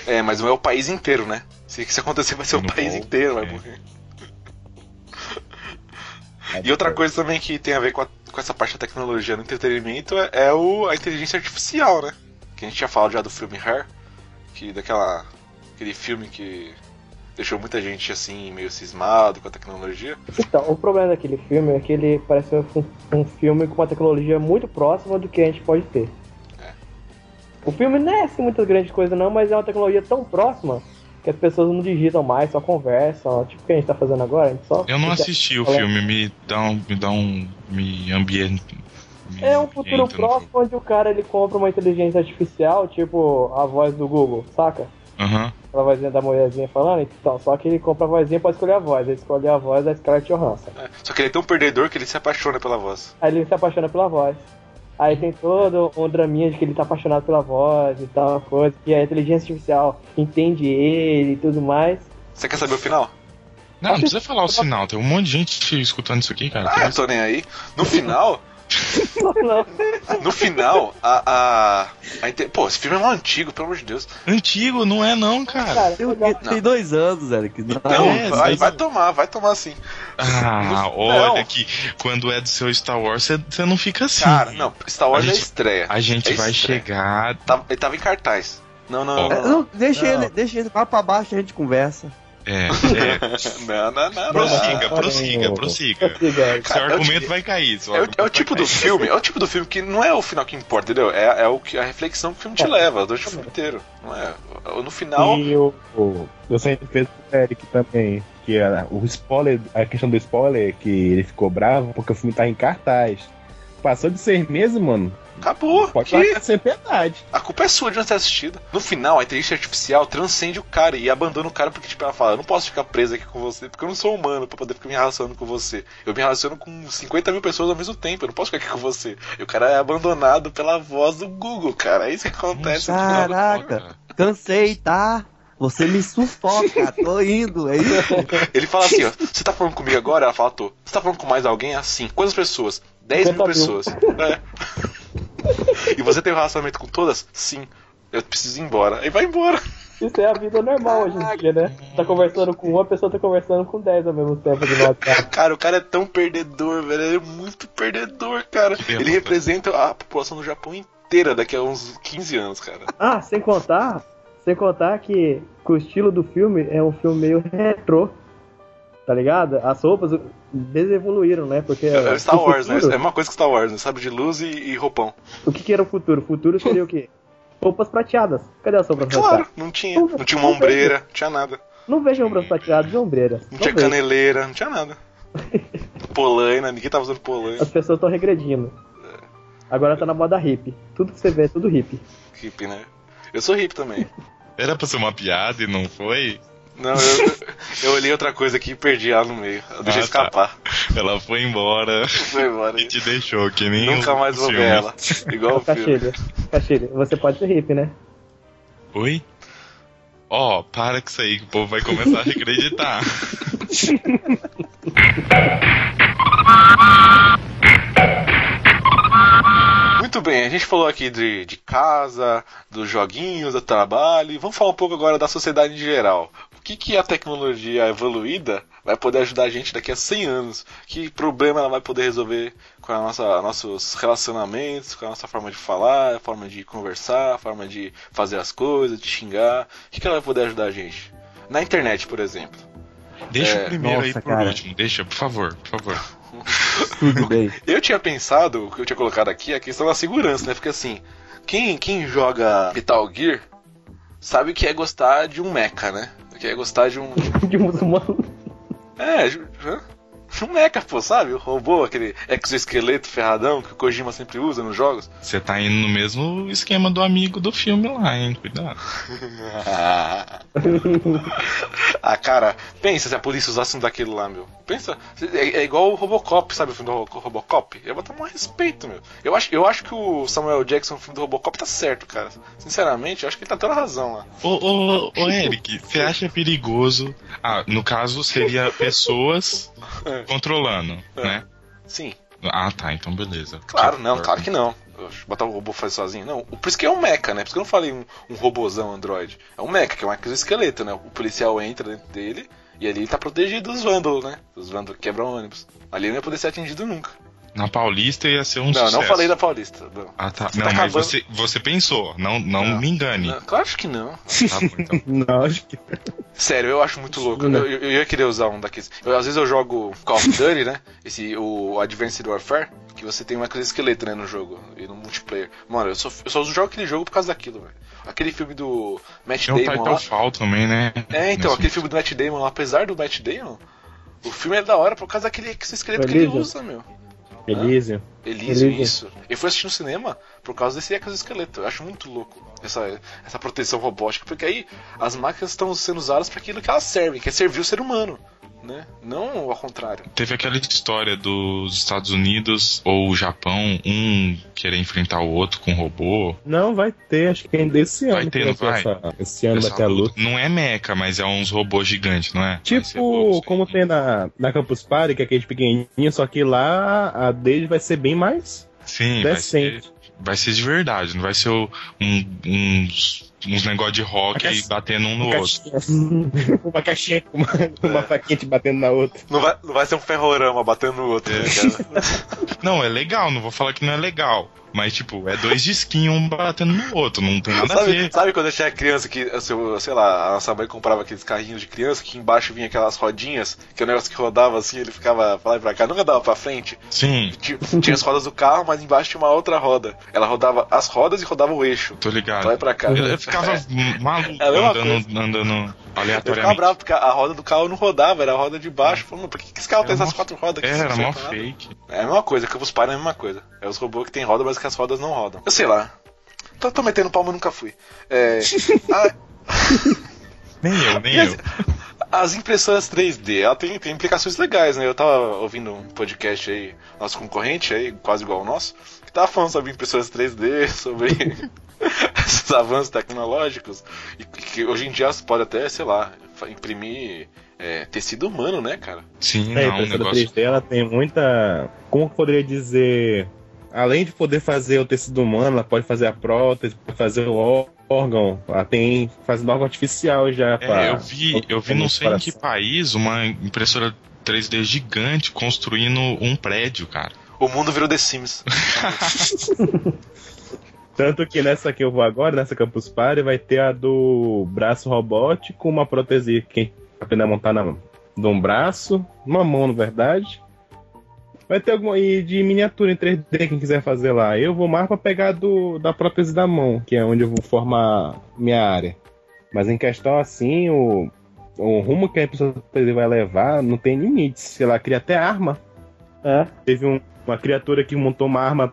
É, mas não é o país inteiro, né? Se isso acontecer, vai ser o No país bom, inteiro, vai é. morrer. E outra coisa também que tem a ver com, a- com essa parte da tecnologia no entretenimento é, é o, a inteligência artificial, né? Que a gente tinha falado já do filme Hair, que daquela aquele filme que deixou muita gente assim meio cismado com a tecnologia. Então, o problema daquele filme é que ele parece um, um filme com uma tecnologia muito próxima do que a gente pode ter. É. O filme não é assim muitas grandes coisas não, mas é uma tecnologia tão próxima que as pessoas não digitam mais, só conversam, tipo o que a gente tá fazendo agora, a gente só Eu não assisti o Fala. filme, me dá um. Me dá um. Me ambiente. É um futuro próximo onde o cara ele compra uma inteligência artificial, tipo a voz do Google, saca? Aham. Aquela vozinha da mulherzinha falando, então, só que ele compra a vozinha pra escolher a voz, ele escolhe a voz da Scarlett Johansson. É, Só que ele é tão perdedor que ele se apaixona pela voz. Aí ele se apaixona pela voz. Aí tem todo um draminha de que ele tá apaixonado pela voz e tal, coisa. E a inteligência artificial entende ele e tudo mais. Você quer saber o final? Não, não precisa falar o sinal, tem um monte de gente escutando isso aqui, cara. Ah, eu tô nem aí. No final, Não, não. no final, a. a, a inte- Pô, esse filme é mal antigo, pelo amor de Deus. Antigo, não é não, cara. Cara, Tem, legal. tem dois anos, Eric. Não, Não, É, vai, vai tomar, vai tomar sim. Ah, Não. olha que quando é do seu Star Wars, você- não fica assim. Cara, não, Star Wars A é gente- estreia. A gente É vai estreia. chegar. Tava- ele tava em cartaz. Não, não, Ó. não. É, não, não, deixa Não. ele, deixa ele, vai pra baixo e a gente conversa. É, é. não, não, não. Prossiga, Não. prossiga, prossiga. Seu é o argumento vai cair. seu É o, é o tipo do filme, é o tipo do filme que não é o final que importa, entendeu? É, é o que, a reflexão que o filme te leva durante o filme inteiro. Não é? No final. E o, o, eu sempre fez o Eric também, que era o spoiler, a questão do spoiler, que ele ficou bravo porque o filme tá em cartaz. Passou de seis meses, mano. Acabou. Pode Que- sem piedade. A culpa é sua de não ter assistido. No final, a inteligência artificial transcende o cara e abandona o cara porque, tipo, ela fala: Eu não posso ficar presa aqui com você porque eu não sou humano pra poder ficar me relacionando com você. Eu me relaciono com 50 mil pessoas ao mesmo tempo, eu não posso ficar aqui com você. E o cara é abandonado pela voz do Google, cara. É isso que acontece. Caraca, cansei, tá? Você me sufoca, tô indo, é isso? Ele fala assim: ó, Você tá falando comigo agora? Ela fala: Tô. Você tá falando com mais alguém? Assim. Quantas pessoas? 10 mil 50 mil. pessoas. É. E você tem um relacionamento com todas? Sim. Eu preciso ir embora. Aí vai embora. Isso é a vida normal hoje em dia, né? Tá conversando com uma pessoa, tá conversando com 10 ao mesmo tempo de WhatsApp. Cara, o cara é tão perdedor, velho. Ele é muito perdedor, cara. Ele representa a população do Japão inteira daqui a uns 15 anos, cara. Ah, sem contar, sem contar que, que o estilo do filme é um filme meio retrô. Tá ligado? As roupas desevoluíram, né? Porque É o Star Wars, né? futuro- É uma coisa que Star Wars, né? Sabe de luz e, e roupão. O que, que era o futuro? O futuro seria o quê? Roupas prateadas. Cadê as roupas Claro, prateadas? não tinha. Não tinha uma ombreira, não tinha nada. Não vejo roupas prateadas e ombreiras. Não Não tinha vejo. caneleira, não tinha nada. Polaina, ninguém tava usando polaina. As pessoas estão regredindo. Agora tá na moda hippie. Tudo que você vê é tudo hippie. Hippie, né? Eu sou hippie também. Era pra ser uma piada e não foi? Não, eu, eu olhei outra coisa aqui e perdi ela no meio. Eu deixei Ah, tá. escapar. Ela foi embora Foi embora. e te deixou, que nem Nunca mais vou ver ela. Igual o filme. Castilho. Castilho, você pode ser hippie, né? Oi? Ó, para com isso aí, que o povo vai começar a acreditar. Muito bem, a gente falou aqui de, de casa, dos joguinhos, do trabalho, e vamos falar um pouco agora da sociedade em geral. O que, que a tecnologia evoluída vai poder ajudar a gente daqui a 100 anos? Que problema ela vai poder resolver com a nossa, nossos relacionamentos, com a nossa forma de falar, a forma de conversar, a forma de fazer as coisas, de xingar? O que, que ela vai poder ajudar a gente? Na internet, por exemplo. Deixa É, o primeiro aí nossa, por cara. último. Deixa, por favor, por favor. Tudo bem. Eu tinha pensado, o que eu tinha colocado aqui, é a questão da segurança, né? Porque assim, quem, quem joga Metal Gear sabe que é gostar de um mecha, né? Que é gostar de um. de muçulmano. É, hã? Um mecha, pô, sabe? O robô, aquele exoesqueleto ferradão que o Kojima sempre usa nos jogos. Você tá indo no mesmo esquema do amigo do filme lá, hein? Cuidado. ah, cara, pensa se a polícia usasse um daquele lá, meu. Pensa, é, é igual o Robocop, sabe o filme do Ro- Robocop? Eu vou tomar respeito, meu. Eu acho, eu acho que o Samuel Jackson, no filme do Robocop, tá certo, cara. Sinceramente, eu acho que ele tá toda razão lá. Ô, ô, ô, Eric, você acha perigoso? Ah, no caso seria pessoas É. controlando, né? Sim. Ah, tá, então beleza. Claro, não, claro que não. Botar o robô fazer sozinho. Não, por isso que é um mecha, né? Por isso que eu não falei um, um robôzão android. É um mecha, que é um exoesqueleto, né? O policial entra dentro dele e ali ele tá protegido dos vândalos, né? Os vândalos que quebram ônibus. Ali ele não ia poder ser atingido nunca. Na Paulista ia ser um não, sucesso. não falei da Paulista. Não. Ah, tá. Você Não, tá mas acabando- você, você pensou, não, não, Não. me engane. Não, claro que não. Tá bom, então. Não, acho que. Sério, eu acho muito louco. Eu, eu- eu ia querer usar um daqueles. Eu, às vezes eu jogo Call of Duty, né? Esse, o Advanced Warfare, que você tem uma coisa esqueleto né, no jogo e no multiplayer. Mano, eu só, eu só jogo aquele jogo por causa daquilo, velho. Aquele filme do Matt Tem o Damon lá. Titanfall também, né? É, então, Nesse- aquele filme do Matt Damon, lá, apesar do Matt Damon, o filme é da hora por causa daquele esqueleto que ele usa, meu. Elysium. Elysium, Elysium. isso. Eu fui assistir no cinema por causa desse exoesqueleto. Eu acho muito louco essa, essa proteção robótica, porque aí as máquinas estão sendo usadas para aquilo que elas servem, que é servir o ser humano, né? Não ao contrário. Teve aquela história dos Estados Unidos ou o Japão, um querer enfrentar o outro com robô. Não, vai ter, acho que ainda esse Vai ano. ter, que não ter vai? essa- esse ano vai ter a luta. Não é mecha, mas é uns robôs gigantes, não é? Vai Tipo, como tem na, na Campus Party, que é aquele pequenininho, só que lá a dele vai ser bem mais Sim, vai ser, decente. vai ser de verdade, não vai ser um- uns, uns negócio de rock caixa- batendo um no Uma outro. caixinha, uma caixinha com uma, uma faquinha te batendo na outra. Não vai, não vai ser um ferrorama batendo no outro, né, cara? Não, é legal, não vou falar que não é legal. Mas, tipo, é dois disquinhos um batendo no outro, não tem nada a sabe, ver. sabe quando eu tinha criança que, assim, sei lá, a nossa mãe comprava aqueles carrinhos de criança que embaixo vinha aquelas rodinhas, que é um negócio que rodava assim, ele ficava pra lá e pra cá, nunca dava pra frente. Sim, Tinha, tinha as rodas do carro, mas embaixo tinha uma outra roda. Ela rodava as rodas e rodava o eixo. tô ligado. Vai pra cá. Eu, eu ficava maluco É a mesma andando, andando Eu ficava aleatoriamente. bravo porque a roda do carro não rodava, era a roda de baixo. Falando, por que, que esse carro tem Era essas mó- quatro rodas aqui? É, era mó fake. É a mesma coisa, Campus Party é a mesma coisa. É os robôs que tem roda, mas que as rodas não rodam. Eu sei lá. Tô, tô metendo palma, eu nunca fui. É, a- Nem eu, nem E eu. As impressoras 3D, ela tem, tem implicações legais, né? Eu tava ouvindo um podcast aí, nosso concorrente aí, quase igual ao nosso, que tava falando sobre impressoras 3D, sobre esses avanços tecnológicos, e que hoje em dia você pode até, sei lá, imprimir é, tecido humano, né, cara? Sim, É, a não, um impressora negócio. 3D ela tem muita. Como eu poderia dizer? Além de poder fazer o tecido humano, ela pode fazer a prótese, pode fazer o órgão. Ela tem fazendo órgão artificial já. pra- É, eu vi, eu vi não sei em que país uma impressora 3D gigante construindo um prédio, cara. O mundo virou The Sims. Tanto que nessa que eu vou agora, nessa Campus Party, vai ter a do braço robótico, uma prótese que aprender a montar na, de um braço, uma mão, na verdade. Vai ter alguma e de miniatura em 3D, quem quiser fazer lá. Eu vou mais pra pegar do, da prótese da mão, que é onde eu vou formar minha área. Mas em questão assim, o, o rumo que a impressora 3D vai levar não tem limites. Sei lá, cria até arma. É. Teve um- uma criatura que montou uma arma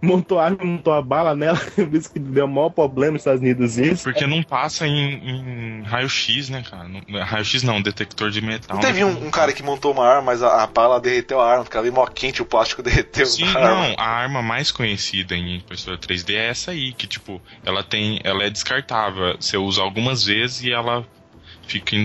montou a arma, montou a bala nela, por isso que deu o maior problema nos Estados Unidos isso. Porque não passa em, em raio-x, né, cara? Não- Raio-x não, detector de metal. Não teve né? um, um cara que montou uma arma, mas a, a bala derreteu a arma, ficava bem mó quente, o plástico derreteu Sim, a arma. não, a arma mais conhecida em impressora 3D é essa aí, que tipo, ela tem, ela é descartável, você usa algumas vezes e ela fica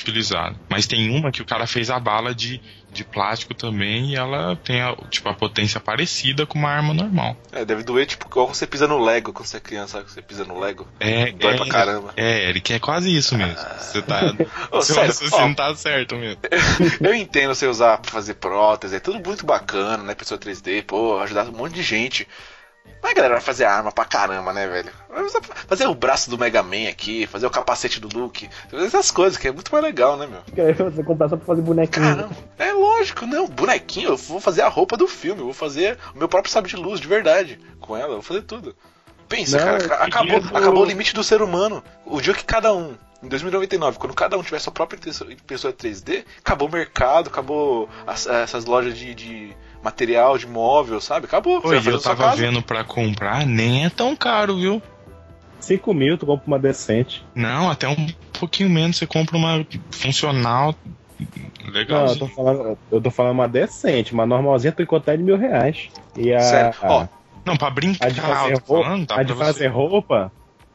inutilizada. Mas tem uma que o cara fez a bala de, de plástico também e ela tem a, tipo a potência parecida com uma arma normal. É, deve doer tipo igual você pisa no Lego quando você é criança, sabe? Você pisa no Lego. É, Dói é, pra caramba. É, Eric, é quase isso mesmo. Você tá, Ô, seu sério, raciocínio ó. tá certo mesmo. Eu entendo você usar pra fazer prótese, é tudo muito bacana, né? Pessoa 3D, pô, ajudar um monte de gente. Mas a galera vai fazer arma pra caramba, né, velho? Fazer o braço do Mega Man aqui, fazer o capacete do Luke, fazer essas coisas que é muito mais legal, né, meu? Você comprar só pra fazer bonequinho. Caramba, é lógico, não, bonequinho, eu vou fazer a roupa do filme, eu vou fazer o meu próprio sabre de luz de verdade com ela, eu vou fazer tudo. Pensa, Não, cara, ca- acabou, do- acabou o limite do ser humano. O dia que cada um, em 2099, quando cada um tiver sua própria impressora 3D, acabou o mercado, acabou as- essas lojas de, de material, de móvel, sabe? Acabou. Fazer eu tava vendo pra comprar, nem é tão caro, viu? 5 mil, tu compra uma decente. Não, até um pouquinho menos você compra uma funcional legal. Não, eu tô falando, eu tô falando uma decente, uma normalzinha tu encontrar de mil reais. E a, Sério, ó, Não, pra brincar, a de fazer roupa, falando, a de pra fazer roupa,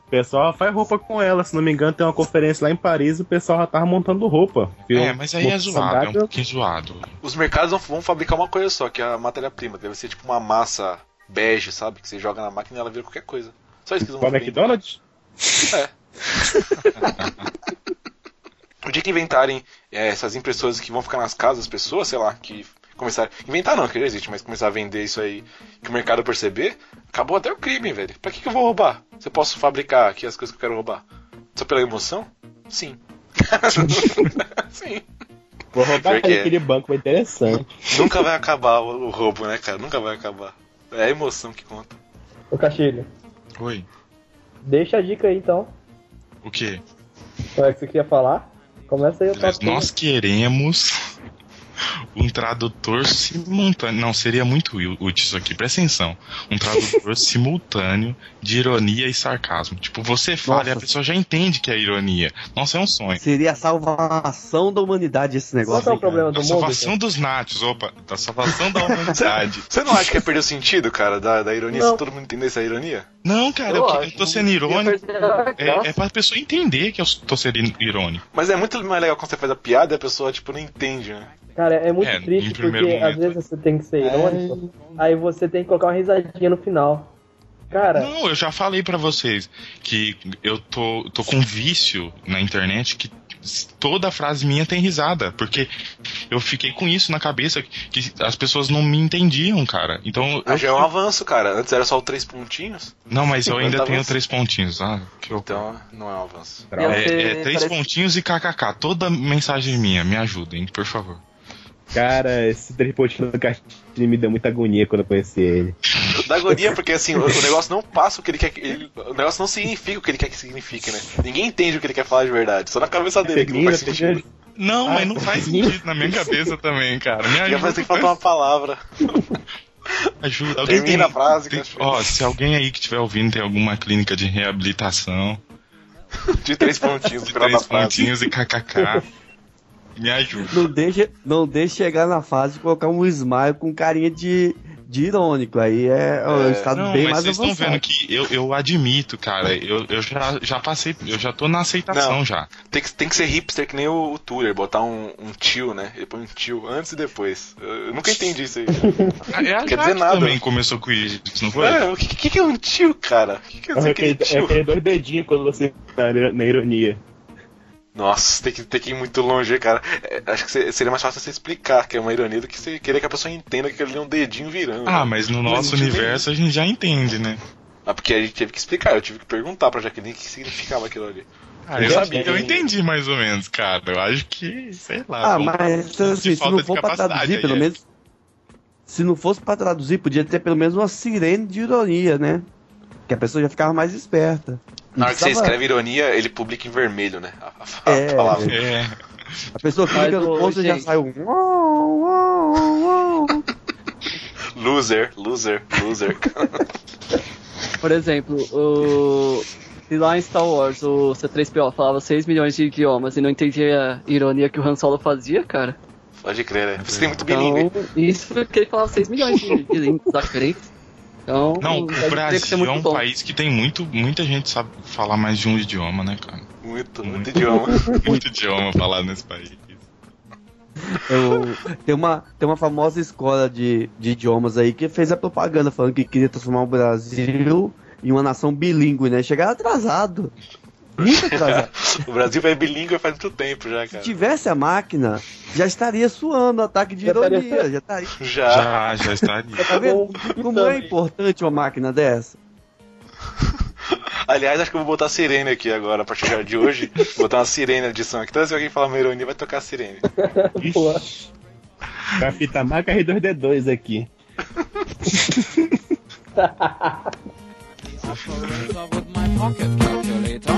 o pessoal faz roupa com ela. Se não me engano, tem uma conferência lá em Paris e o pessoal já tava montando roupa. Viu? É, mas aí é zoado, é um pouquinho zoado. Os mercados vão, fabricar uma coisa só, que é a matéria-prima. Deve ser tipo uma massa bege, sabe? Que você joga na máquina e ela vira qualquer coisa. Só isso que eles vão. McDonald's? O dia que inventarem é, essas impressoras que vão ficar nas casas das pessoas, sei lá, que começar. Inventar não, que já existe, mas começar a vender isso aí, que o mercado perceber, acabou até o crime, velho. Pra que, que eu vou roubar? Se eu posso fabricar aqui as coisas que eu quero roubar? Só pela emoção? Sim. Sim. Vou roubar aquele, é. aquele banco é interessante. Nunca vai acabar o, o roubo, né, cara? Nunca vai acabar. É a emoção que conta. Ô Castilho, Oi. deixa a dica aí então. O quê? Qual é que você queria falar? Começa aí o Nós queremos um tradutor simultâneo. Não, seria muito útil isso aqui, presta atenção. Um tradutor simultâneo de ironia e sarcasmo. Tipo, você fala e a Nossa. pessoa já entende que é ironia. Nossa, é um sonho. Seria a salvação da humanidade esse Qual negócio. que é o problema Da do mundo? salvação dos natos, opa, da salvação da humanidade. Você não acha que ia perder o sentido, cara, da, da ironia, Não. se todo mundo entendesse a ironia? Não, cara, eu, Eu que- eu tô sendo irônico. É, é pra pessoa entender que eu tô sendo irônico. Mas é muito mais legal quando você faz a piada e a pessoa, tipo, não entende, né? Cara, é muito É, em triste primeiro porque às momento. vezes você tem que ser irônico, aí você tem que colocar uma risadinha no final. Cara, Não, eu já falei pra vocês que eu tô, tô com um vício na internet que toda frase minha tem risada, porque eu fiquei com isso na cabeça que as pessoas não me entendiam, cara. Então, Ah, eu, já é um avanço, cara. Antes era só o três pontinhos, não, mas eu ainda tenho três pontinhos, ah, que eu... então não é um avanço. É, é três parece- pontinhos e kkk. Toda mensagem minha, me ajudem, por favor. Cara, esse tripotinho do Castilho me deu muita agonia quando eu conheci ele. Da agonia, porque assim, o, o negócio não passa o que ele quer que. Ele, o negócio não significa o que ele quer que signifique, né? Ninguém entende o que ele quer falar de verdade. Só na cabeça dele que não faz sentido. Não, Ah, mas não faz sentido na minha cabeça também, cara. Me Já ajuda, faz tem que faltar uma palavra. ajuda. Alguém tem, a frase, tem- Castilho. Ó, se alguém aí que estiver ouvindo tem alguma clínica de reabilitação, De três pontinhos de três frase. pontinhos e kkk, me ajuda. Não deixe, não deixe chegar na fase de colocar um smile com carinha de, de irônico. Aí é, é um É. estado Não, bem mas mais vocês estão vendo que eu, eu admito, cara, eu, eu já, já passei, eu já tô na aceitação Não. já. Tem que, tem que ser hipster que nem o, o Tuller, botar um, um tio, né? Ele põe um tio antes e depois. Eu, eu nunca entendi isso aí. A, é a Quer dizer nada. também começou com isso, não foi? É, o que, que, é um tio, cara? O que, que é É aquele, aquele é tio? aquele dois dedinhos quando você tá na ironia. Nossa, tem que, tem que ir muito longe, cara. É, acho que se- seria mais fácil você explicar que é uma ironia do que você querer que a pessoa entenda que ele é um dedinho virando. Ah, mas no nosso universo a gente já entende, né? Ah, porque a gente teve que explicar, eu tive que perguntar pra Jaqueline o que significava aquilo ali. Ah, eu, Eu sabia. eu entendi mais ou menos, cara. Eu acho que, sei lá. Ah, mas assim, se não for pra traduzir, pelo é. menos. Se não fosse pra traduzir, podia ter pelo menos uma sirene de ironia, né? Que a pessoa já ficava mais esperta. Na hora que você escreve ironia, ele publica em vermelho, né? A, a- a É. palavra. É, A pessoa clica no post e já sai um. Loser, loser, loser. Por exemplo, o... se lá em Star Wars o C3PO falava 6 milhões de idiomas e não entendia a ironia que o Han Solo fazia, cara. Pode crer, né? Você tem muito bilíngue. Então, isso porque ele falava 6 milhões de, de línguas diferentes. Então, Não, o ter Brasil é muito um bom. país que tem muito, muita gente sabe falar mais de um idioma, né, cara? Muito, muito Muito. idioma. Muito idioma falado nesse país. Eu- tem, uma, tem uma famosa escola de, de idiomas aí que fez a propaganda falando que queria transformar o Brasil em uma nação bilíngue, né? Chegaram atrasado. Muito atrasado. o Brasil vai bilíngue faz muito tempo já, Se cara. tivesse a máquina, já estaria suando ataque de Já estaria- ironia. Já estaria. Já. Já, já estaria. Tá vendo? Bom, Como é importante uma máquina dessa? Aliás, acho que eu vou botar sirene aqui agora, a partir de hoje. Vou botar uma sirene na edição aqui. Toda vez que alguém falar uma ironia, vai tocar a sirene. Boa. Capita marca R2D2 aqui. Pocket calculator.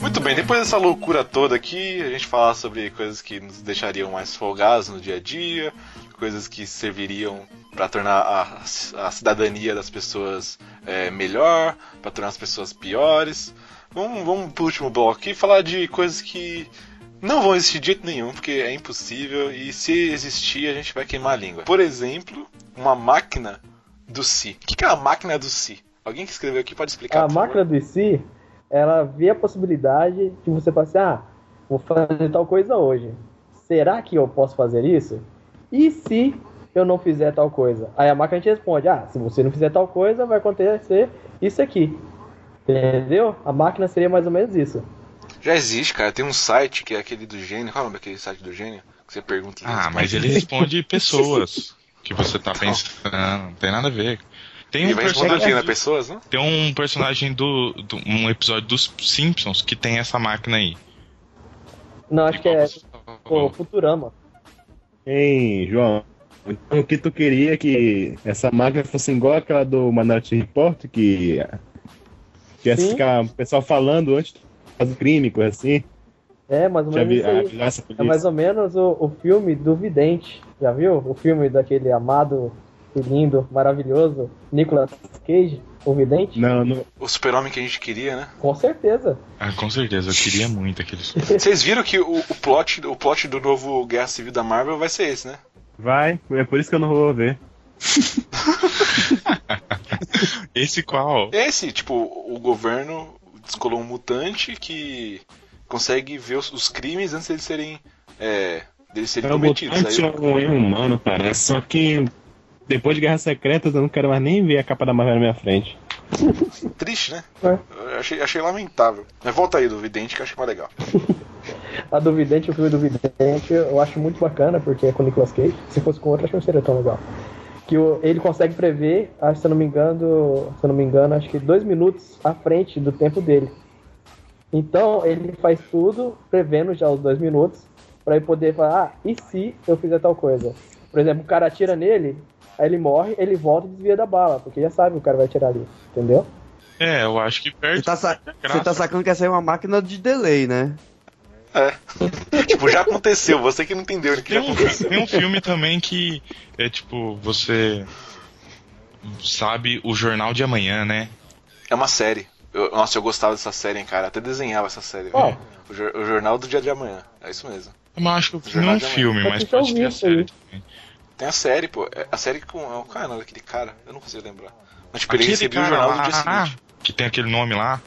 Muito bem, depois dessa loucura toda aqui, a gente falar sobre coisas que nos deixariam mais folgados no dia a dia, coisas que serviriam para tornar a, a cidadania das pessoas é, melhor, para tornar as pessoas piores. Vamos, vamos pro último bloco aqui falar de coisas que não vão existir de jeito nenhum, porque é impossível, e se existir, a gente vai queimar a língua. Por exemplo, uma máquina do Si. O que é a máquina do Si? Alguém que escreveu aqui pode explicar? A por favor? máquina do IC, ela vê a possibilidade de você assim, ah, vou fazer tal coisa hoje. Será que eu posso fazer isso? E se eu não fizer tal coisa? Aí a máquina te responde, ah, se você não fizer tal coisa, vai acontecer isso aqui. Entendeu? A máquina seria mais ou menos isso. Já existe, cara. Tem um site que é aquele do gênio. Qual é o nome daquele site do gênio? Que você pergunta. Ah, mas ele responde pessoas que você tá pensando. Não tem nada a ver. Tem Ele um personagem, Né? Pessoas, né? tem um personagem do, do- um episódio dos Simpsons que tem essa máquina aí. Não, acho que é o Futurama. Hein, João? Então o que tu queria que essa máquina fosse igual aquela do Minority Report, que, que ia ficar o pessoal falando antes fazer crime, coisa assim? É, mais ou menos vi, É mais ou menos o, o filme do Vidente. Já viu? O filme daquele amado e lindo, maravilhoso Nicolas Cage, o Vidente? Não, não. O super-homem que a gente queria, né? Com certeza. Ah, com certeza, eu queria muito aquele Vocês viram que o, o plot, o plot do novo Guerra Civil da Marvel vai ser esse, né? Vai, é por isso que eu não vou ver. Esse qual? Esse, tipo, o governo descolou um mutante que consegue ver os, os crimes antes deles serem. É, deles serem É um cometidos. mutante Aí, ou um humano, parece. Só que depois de Guerras Secretas eu não quero mais nem ver a capa da Marvel na minha frente. Triste, né? É. Achei, achei lamentável. Mas volta aí do Vidente que eu achei mais legal. A do Vidente, o filme do Vidente, eu acho muito bacana, porque é com o Nicolas Cage. Se fosse com outro, acho que não seria tão legal. Que o- ele consegue prever, acho, se eu não me engano, se eu não me engano, acho que dois minutos à frente do tempo dele. Então ele faz tudo prevendo já os dois minutos para ele poder falar, ah, e se eu fizer tal coisa? Por exemplo, o cara atira nele, ele morre, ele volta e desvia da bala, porque já sabe que o cara vai atirar ali, entendeu? É, eu acho que Você perde. tá, sa- você tá sacando que essa é uma máquina de delay, né? É. tipo, já aconteceu, você que não entendeu né, que Tem já um, aconteceu. tem um filme também que é tipo, você sabe o jornal de amanhã, né? É uma série. Eu- nossa, eu gostava dessa série, hein, cara. Até desenhava essa série. Qual? O, o Jornal do Dia de Amanhã. É isso mesmo. Eu acho que o filme é Jornal um de Amanhã. filme, mas pode ter a série também. Tem a série, pô. É A série com. É o cara, não, daquele cara. Eu não consigo lembrar. Mas, tipo, ele recebia o jornal lá, no dia seguinte. que tem aquele nome lá.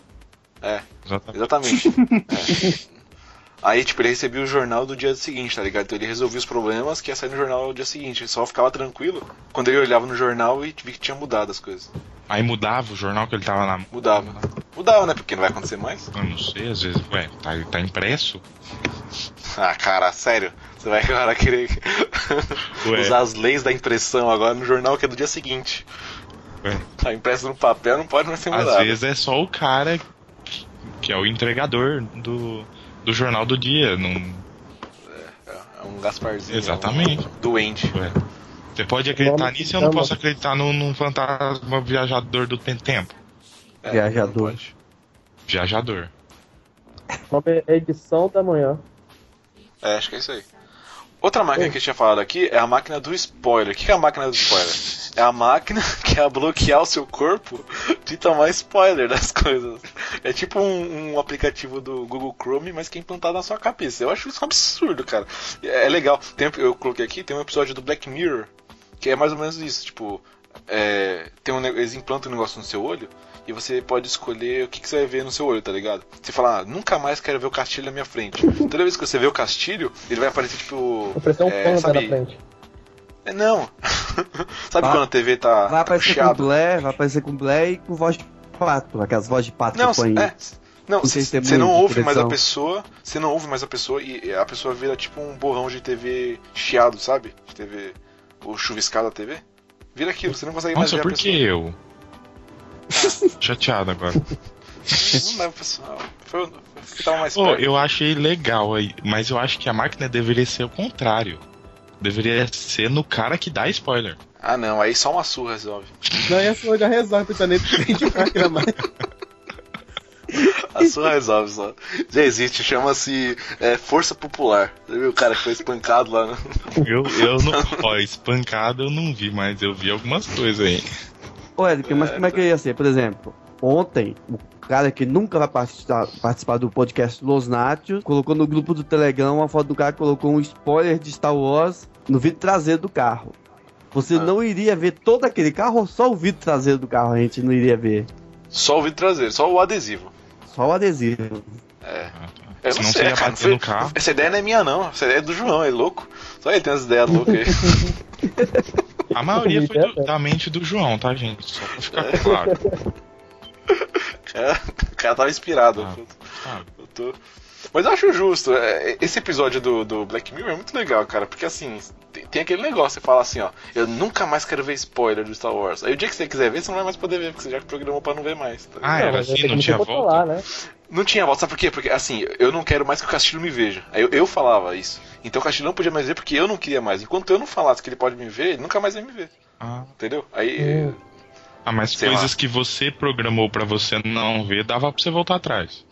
É. Exatamente. Exatamente. Aí, tipo, ele recebia o jornal do dia seguinte, tá ligado? Então ele resolvia os problemas que ia sair no jornal no dia seguinte. Ele só ficava tranquilo quando ele olhava no jornal e via que tinha mudado as coisas. Aí mudava o jornal que ele tava na. Mudava. Mudava, né? Porque não vai acontecer mais. Eu não sei, às vezes, ué, tá, tá impresso? Ah, cara, sério. Você vai agora querer Ué. usar as leis da impressão agora no jornal que é do dia seguinte. Ué. Tá impresso no papel, não pode mais ser Às mudado. vezes é só o cara que é o entregador do, do jornal do dia. Não, É um Gasparzinho. Exatamente. Um doente. ué. Você pode acreditar nisso e eu não posso acreditar num, num fantasma viajador do tem- tempo. É, Viajador. Viajador. É edição da manhã. É, acho que é isso aí. Outra máquina que eu tinha falado aqui é a máquina do spoiler. O que é a máquina do spoiler? É a máquina que é bloquear o seu corpo de tomar spoiler das coisas. É tipo um, um aplicativo do Google Chrome, mas que é implantado na sua cabeça. Eu acho isso um absurdo, cara. É, é legal. Tem, eu coloquei aqui, tem um episódio do Black Mirror, que é mais ou menos isso. Tipo, é, tem um, eles implantam um negócio no seu olho e você pode escolher o que, que você vai ver no seu olho, tá ligado? Você fala, ah, nunca mais quero ver o castilho na minha frente. Toda vez que você vê o castilho, ele vai aparecer tipo. Vou parecer um é, panda sabe? na frente. É, não. sabe Vai- quando a TV tá Vai aparecer com chiado? Blair, vai aparecer com Blair e com voz de pato, aquelas vozes de pato Não, que põe. é. Não, Não sei se tem você não muito ouve mais a pessoa, você não ouve mais a pessoa e a pessoa vira tipo um borrão de TV chiado, sabe? De TV, o chuviscado da TV. Vira aquilo, você não consegue mais Nossa, ver por a que pessoa. eu? Chateado agora. Não leva pessoal. Foi mais Pô, perto. eu achei legal aí, mas eu acho que a máquina deveria ser o contrário. Deveria ser no cara que dá spoiler. Ah não, aí só uma surra resolve. Não, e essa já resolve, nele tem de máquina mais. A surra resolve só. Já existe, chama-se é, Força Popular. Você viu o cara que foi espancado lá, né? Eu, eu não. Ó, espancado eu não vi, mas eu vi algumas coisas aí. Ô, Eric, mas como é que ia ser? Por exemplo, ontem, o cara que nunca vai participar, participar do podcast Los Nátios colocou no grupo do Telegram uma foto do cara que colocou um spoiler de Star Wars no vidro traseiro do carro. Você Ah. não iria ver todo aquele carro ou só o vidro traseiro do carro a gente não iria ver? Só o vidro traseiro, só o adesivo. Só o adesivo. É. Tá. Eu Senão não você sei, ia cara. carro. Essa ideia não é minha, não. Essa ideia é do João, é louco. Só ele tem as ideias loucas aí. A maioria foi do- da mente do João, tá, gente? Só pra ficar claro. O cara, tava inspirado. Ah. sabe? Eu tô- Mas eu acho justo. é, Esse episódio do, do Black Mirror é muito legal, cara. Porque assim, tem, tem aquele negócio, você fala assim, ó. Eu nunca mais quero ver spoiler do Star Wars. Aí o dia que você quiser ver, você não vai mais poder ver, porque você já programou pra não ver mais. tá Ah, ligado? era mas assim, não que tinha volta? né? Não tinha volta, sabe por quê? Porque assim, eu não quero mais que o Castilho me veja. Aí Eu, eu falava isso. Então o Castilho não podia mais ver porque eu não queria mais. Enquanto eu não falasse que ele pode me ver, ele nunca mais ia me ver. Ah, Entendeu? Aí. Hum. ah, mas Sei coisas lá. que você programou pra você não ver, dava pra você voltar atrás.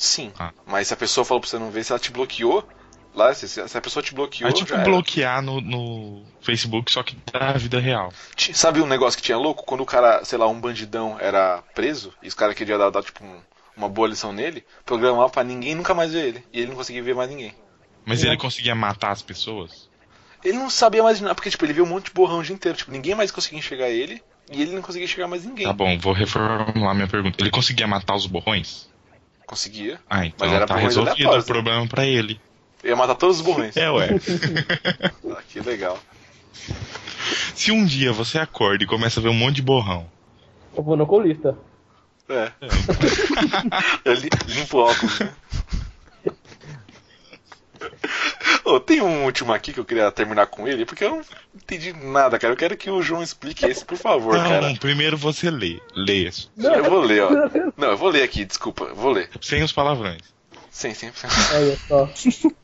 Sim. Ah. Mas se a pessoa falou pra você não ver, se ela te bloqueou, lá, se, se a pessoa te bloqueou. É tipo bloquear no, no Facebook, só que da vida real. Sabe um negócio que tinha louco? Quando o cara, sei lá, um bandidão era preso, e os caras queriam dar, dar tipo, um- uma boa lição nele, programava pra ninguém nunca mais ver ele. E ele não conseguia ver mais ninguém. Mas ele conseguia matar as pessoas? Ele não sabia mais nada, porque tipo, ele viu um monte de borrão o dia inteiro. Tipo, ninguém mais conseguia enxergar ele, e ele não conseguia enxergar mais ninguém. Tá bom, vou reformular minha pergunta. Ele conseguia matar os borrões? Conseguia. Ah, então Mas era tá resolvido o problema pra ele. Ia matar todos os borrões. É, ué. Ah, que legal. Se um dia você acorda e começa a ver um monte de borrão, Eu vou no oculista. É. Eu li- limpo o óculos, né? Ô, tem um último aqui que eu queria terminar com ele, porque eu não entendi nada, cara. Eu quero que o João explique esse, por favor, não, cara. primeiro você lê. Lê isso. Eu vou ler, ó. Não, eu vou ler aqui, desculpa, vou ler. Sem os palavrões. Sim, sim. Olha só.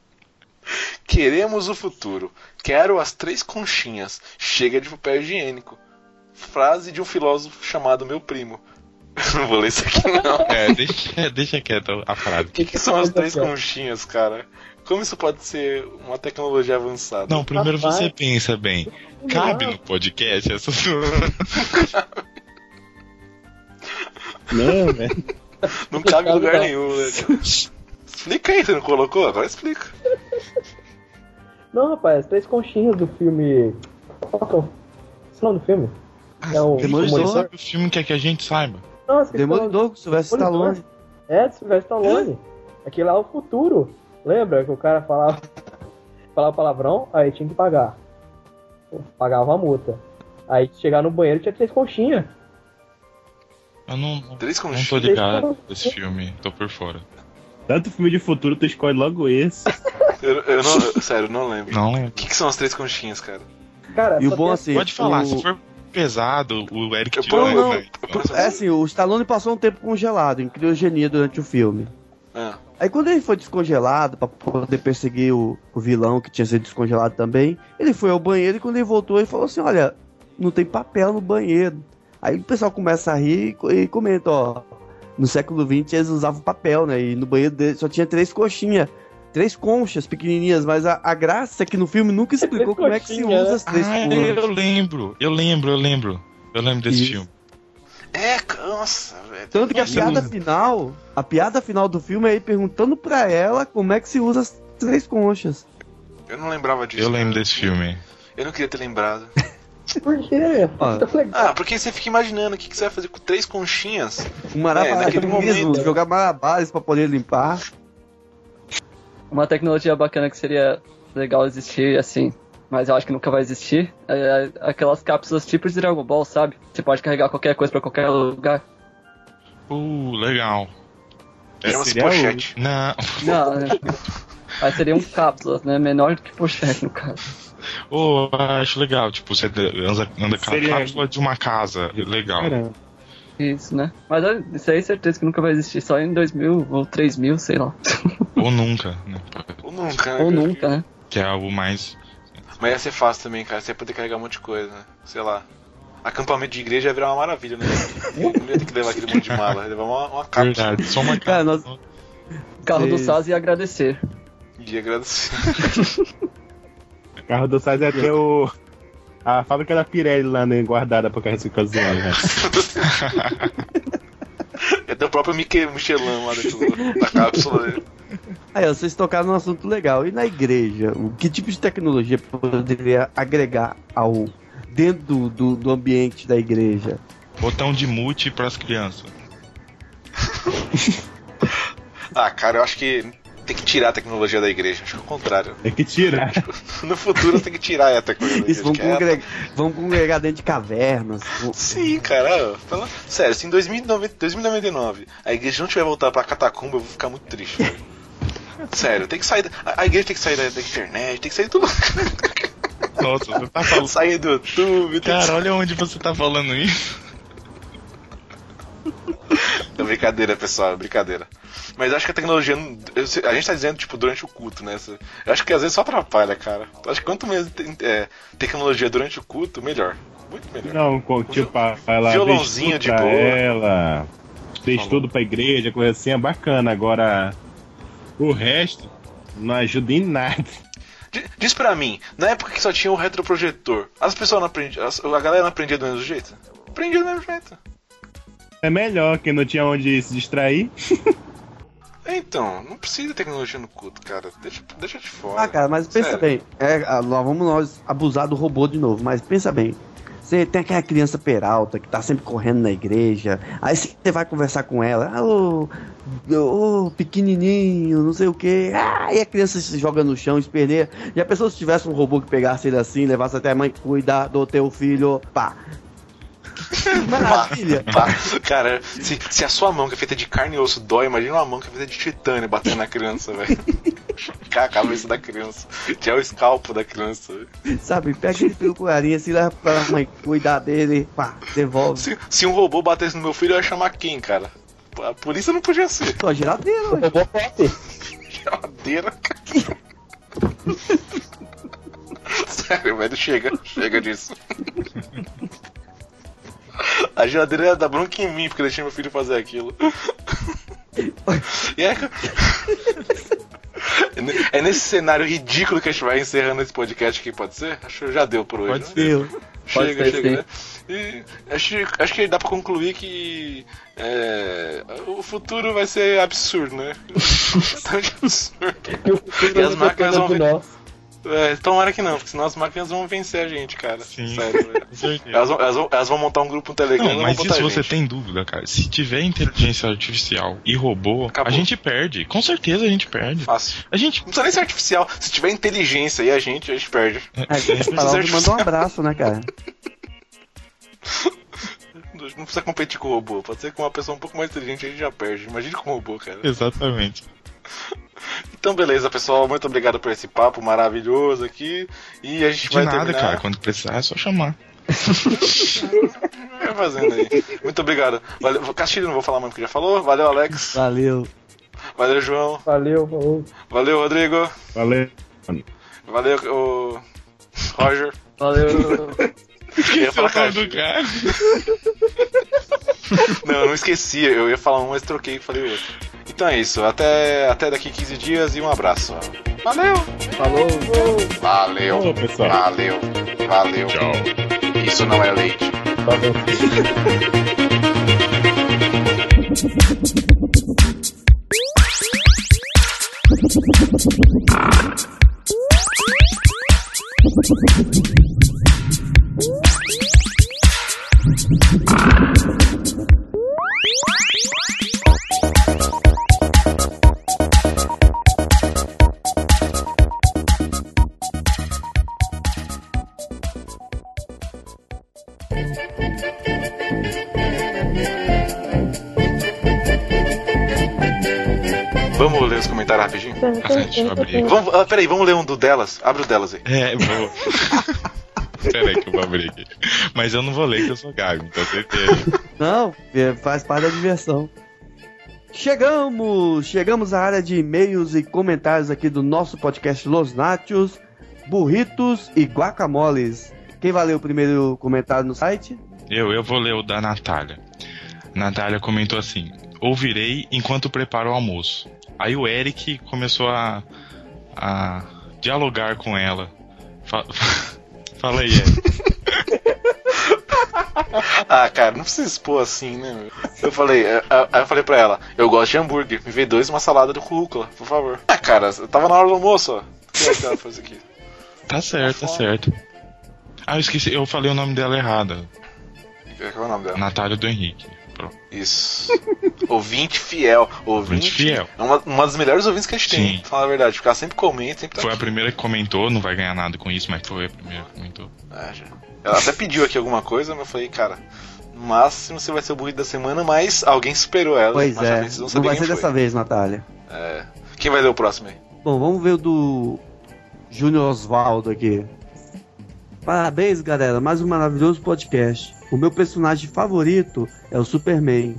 Queremos o futuro. Quero as três conchinhas. Chega de papel higiênico. Frase de um filósofo chamado meu primo. Não vou ler isso aqui, não. É, deixa, deixa quieto a frase. O que, que são as três conchinhas, cara? Como isso pode ser uma tecnologia avançada? Não, primeiro Rapaz. você pensa bem. Cabe no podcast essa sua. Não, velho. Não cabe em lugar Não. nenhum, né? Explica aí, você não colocou? Agora explica. Não, rapaz, três conchinhas do filme. Qual que é o é o nome do filme? É o. Sabe o filme quer que a gente saiba? Não, o. Demolidor, com Sylvester. Stallone. É, de Sylvester Stallone. Aquele lá é o futuro. Lembra que o cara falava, falava palavrão, aí tinha que pagar. Pagava a multa. Aí chegar no banheiro tinha três conchinhas. Eu não, Três não tô ligado desse filme, tô por fora. Tanto filme de futuro, tu escolhe logo esse. Eu, eu não, eu- sério, eu não lembro. Não O lembro. que, que são as três conchinhas, cara? Cara, E o bom assim. Pode falar, o- se for pesado, o Eric ponho- né? eu ponho- É assim, o Stallone passou um tempo congelado, em criogenia durante o filme. Ah, Aí quando ele foi descongelado pra poder perseguir o, o vilão que tinha sido descongelado também, ele foi ao banheiro e quando ele voltou ele falou assim, olha, não tem papel no banheiro. Aí o pessoal começa a rir e e comenta, ó, no século XX eles usavam papel, né? E no banheiro dele só tinha três coxinhas, três conchas pequenininhas, mas a, a graça é que no filme nunca explicou como é que se usa né? as três Ah, conchas. eu lembro, eu lembro, eu lembro. Eu lembro desse Isso. filme. É, nossa, velho. Tanto que a piada final, a piada final do filme é ele perguntando pra ela como é que se usa as três conchas. Eu não lembrava disso. Eu lembro cara. desse filme. Eu não queria ter lembrado. Por quê? Legal. Ah, porque você fica imaginando o que, que você vai fazer com três conchinhas. O Marabá É, naquele mesmo, momento. jogar malabares pra poder limpar. Uma tecnologia bacana que seria legal existir, assim, mas eu acho que nunca vai existir, é aquelas cápsulas tipo de Dragon Ball, sabe? Você pode carregar qualquer coisa pra qualquer lugar. Uh, legal. Chama-se seria pochete. Não, Não, né? Aí seriam cápsulas, né? Menor do que pochete, no caso. oh, acho legal. Tipo, você anda, anda com a cápsula de uma casa. Legal. Caramba. Isso, né? Mas é, isso aí certeza que nunca vai existir, só em 2000 ou 3000, sei lá. Ou nunca, né? Ou nunca, né? ou nunca, né? Que é algo mais. Mas ia ser fácil também, cara. Você ia poder carregar um monte de coisa, né? Sei lá. Acampamento de igreja ia virar uma maravilha, né? Não ia ter que levar aquele monte de mala. Ia levar uma, uma cápsula. Verdade, só uma Cara, cápsula. nós- Carro do. SAS ia agradecer. E agradecer. Carro do Sais é até o. A fábrica da Pirelli lá, né? Guardada pra carregar ficar zoando, né? Ia ter o próprio Michelin lá dentro do- da cápsula dele. Aí, vocês tocaram num assunto legal. E na igreja, o que tipo de tecnologia poderia agregar ao dentro do, do, do ambiente da igreja? Botão de mute pras crianças. Ah, cara, eu acho que tem que tirar a tecnologia da igreja. Acho que é o contrário. É que tira. No futuro tem que tirar a tecnologia da Isso, igreja. vamos é- congregar, vamos congregar dentro de cavernas. Sim, cara. Sério, se em 2090 2099 a igreja não tiver voltado pra catacumba, eu vou ficar muito triste. velho. Sério, tem que sair. da- A a igreja tem que sair da, da internet, tem que sair de tudo. Nossa, você tá falando. sair do YouTube. Tem Cara, olha onde você tá falando isso. É brincadeira, pessoal, é brincadeira. Mas acho que a tecnologia. A gente tá dizendo, tipo, durante o culto, né? Eu acho que às vezes só atrapalha, cara. Eu acho que quanto menos é, tecnologia durante o culto, melhor. Muito melhor. Não, com, tipo, ela Violãozinho de boa. ela, fez Falou. tudo pra igreja, coisa assim, é bacana. Agora, o resto não ajuda em nada. Diz pra mim, na época que só tinha o retroprojetor, as pessoas não aprendiam. A galera não aprendia do mesmo jeito? Aprendia do mesmo jeito. É melhor que não tinha onde se distrair. Então, não precisa de tecnologia no culto, cara. Deixa, deixa de fora. Ah, cara, mas pensa Sério. bem. É, ah, vamos nós abusar do robô de novo, mas pensa bem. Você tem aquela criança peralta que tá sempre correndo na igreja. Aí você vai conversar com ela. Ah, ô, ô, pequenininho, não sei o que. Ah, e a criança se joga no chão, esperneia. E a pessoa, se tivesse um robô que pegasse ele assim, levasse até a mãe, cuidar do teu filho, pá. Maravilha. Pá, cara, se, se a sua mão que é feita de carne e osso dói, imagina uma mão que é feita de titânio batendo na criança, velho. A cabeça da criança. Que é o escalpo da criança. velho. Sabe, pega ele pelo corarinho assim, leva pra mãe, cuidar dele, pá, devolve. Se, se um robô batesse no meu filho, eu ia chamar quem, cara? A polícia não podia ser. Só geladeira, pop. Geladeira, cara. Sério, velho, chega, chega disso. A geladeira ia dar bronca em mim porque eu deixei meu filho fazer aquilo. E é... é nesse cenário ridículo que a gente vai encerrando esse podcast aqui, pode ser? Acho que já deu por hoje. Pode né? ser. Chega, ser, chega, sim. né? E acho, acho que dá pra concluir que é, o futuro vai ser absurdo, né? Bastante absurdo. E o futuro E as depende vão ver-. É, tomara que não, porque senão as máquinas vão vencer a gente, cara. Sim. Sério, velho. Com certeza. Elas vão, elas, vão, elas vão montar um grupo no Telegram Não, mas isso a você gente. tem dúvida, cara. Se tiver inteligência artificial e robô, Acabou. a gente perde. Com certeza a gente perde. Fácil. A gente. Não precisa nem ser artificial. Se tiver inteligência e a gente, a gente perde. É, Farol mandou um abraço, né, cara? Não precisa competir com o robô. Pode ser com uma pessoa um pouco mais inteligente a gente já perde. Imagine com o robô, cara. Exatamente. Então, beleza, pessoal. Muito obrigado por esse papo maravilhoso aqui. E a gente De vai nada, terminar... cara. Quando precisar é só chamar. Vai fazendo aí. Muito obrigado. Valeu. Castilho, não vou falar mais porque já falou. Valeu, Alex. Valeu. Valeu, João. Valeu, falou. Valeu, Rodrigo. Valeu. Valeu, o Roger. Valeu. Eu ia falar, cara, do cara. Não, eu não esqueci. Eu ia falar um, mas troquei e falei o outro. Então é isso. Até, até daqui 15 dias e um abraço. Valeu! Falou. Valeu! Falou, pessoal. Valeu! Valeu! Tchau. Isso não é leite. Valeu. eu. Vamos, ah, peraí, vamos ler um do delas. Abre o delas aí. É, eu vou. Pera aí que eu vou abrir aqui. Mas eu não vou ler que eu sou gago, então certeza. Não, é, faz parte da diversão. Chegamos! Chegamos à área de e-mails e comentários aqui do nosso podcast Los Nachos, Burritos e Guacamoles. Quem vai ler o primeiro comentário no site? Eu, eu vou ler o da Natália. Natália comentou assim: Ouvirei enquanto preparo o almoço. Aí o Eric começou a, a dialogar com ela. Fa- Fala aí, Eric. Ah, cara, não precisa expor assim, né? meu? Eu falei, eh, ah, aí eu falei pra ela, eu gosto de hambúrguer, me vê dois e uma salada de rúcula, por favor. Ah, cara, eu tava na hora do almoço, ó. O que é que ela faz aqui? Tá certo, tá certo. Ah, eu esqueci, eu falei o nome dela errado. Qual é o nome dela? Natália do Henrique. Isso. ouvinte fiel. Ouvinte Ouvinte fiel. É uma, uma das melhores ouvintes que a gente tem, Sim. pra falar a verdade. Porque ela sempre comenta, sempre tá Foi a aqui. primeira que comentou, não vai ganhar nada com isso, mas foi a primeira que comentou. É, já. Ela até pediu aqui alguma coisa, mas eu falei, cara, no máximo você vai ser o burrito da semana, mas alguém superou ela. Pois é, não saber vai quem ser foi. dessa vez, Natália. É. Quem vai ler o próximo aí? Bom, vamos ver o do Júnior Osvaldo aqui. Parabéns, galera, mais um maravilhoso podcast. O meu personagem favorito é o Superman.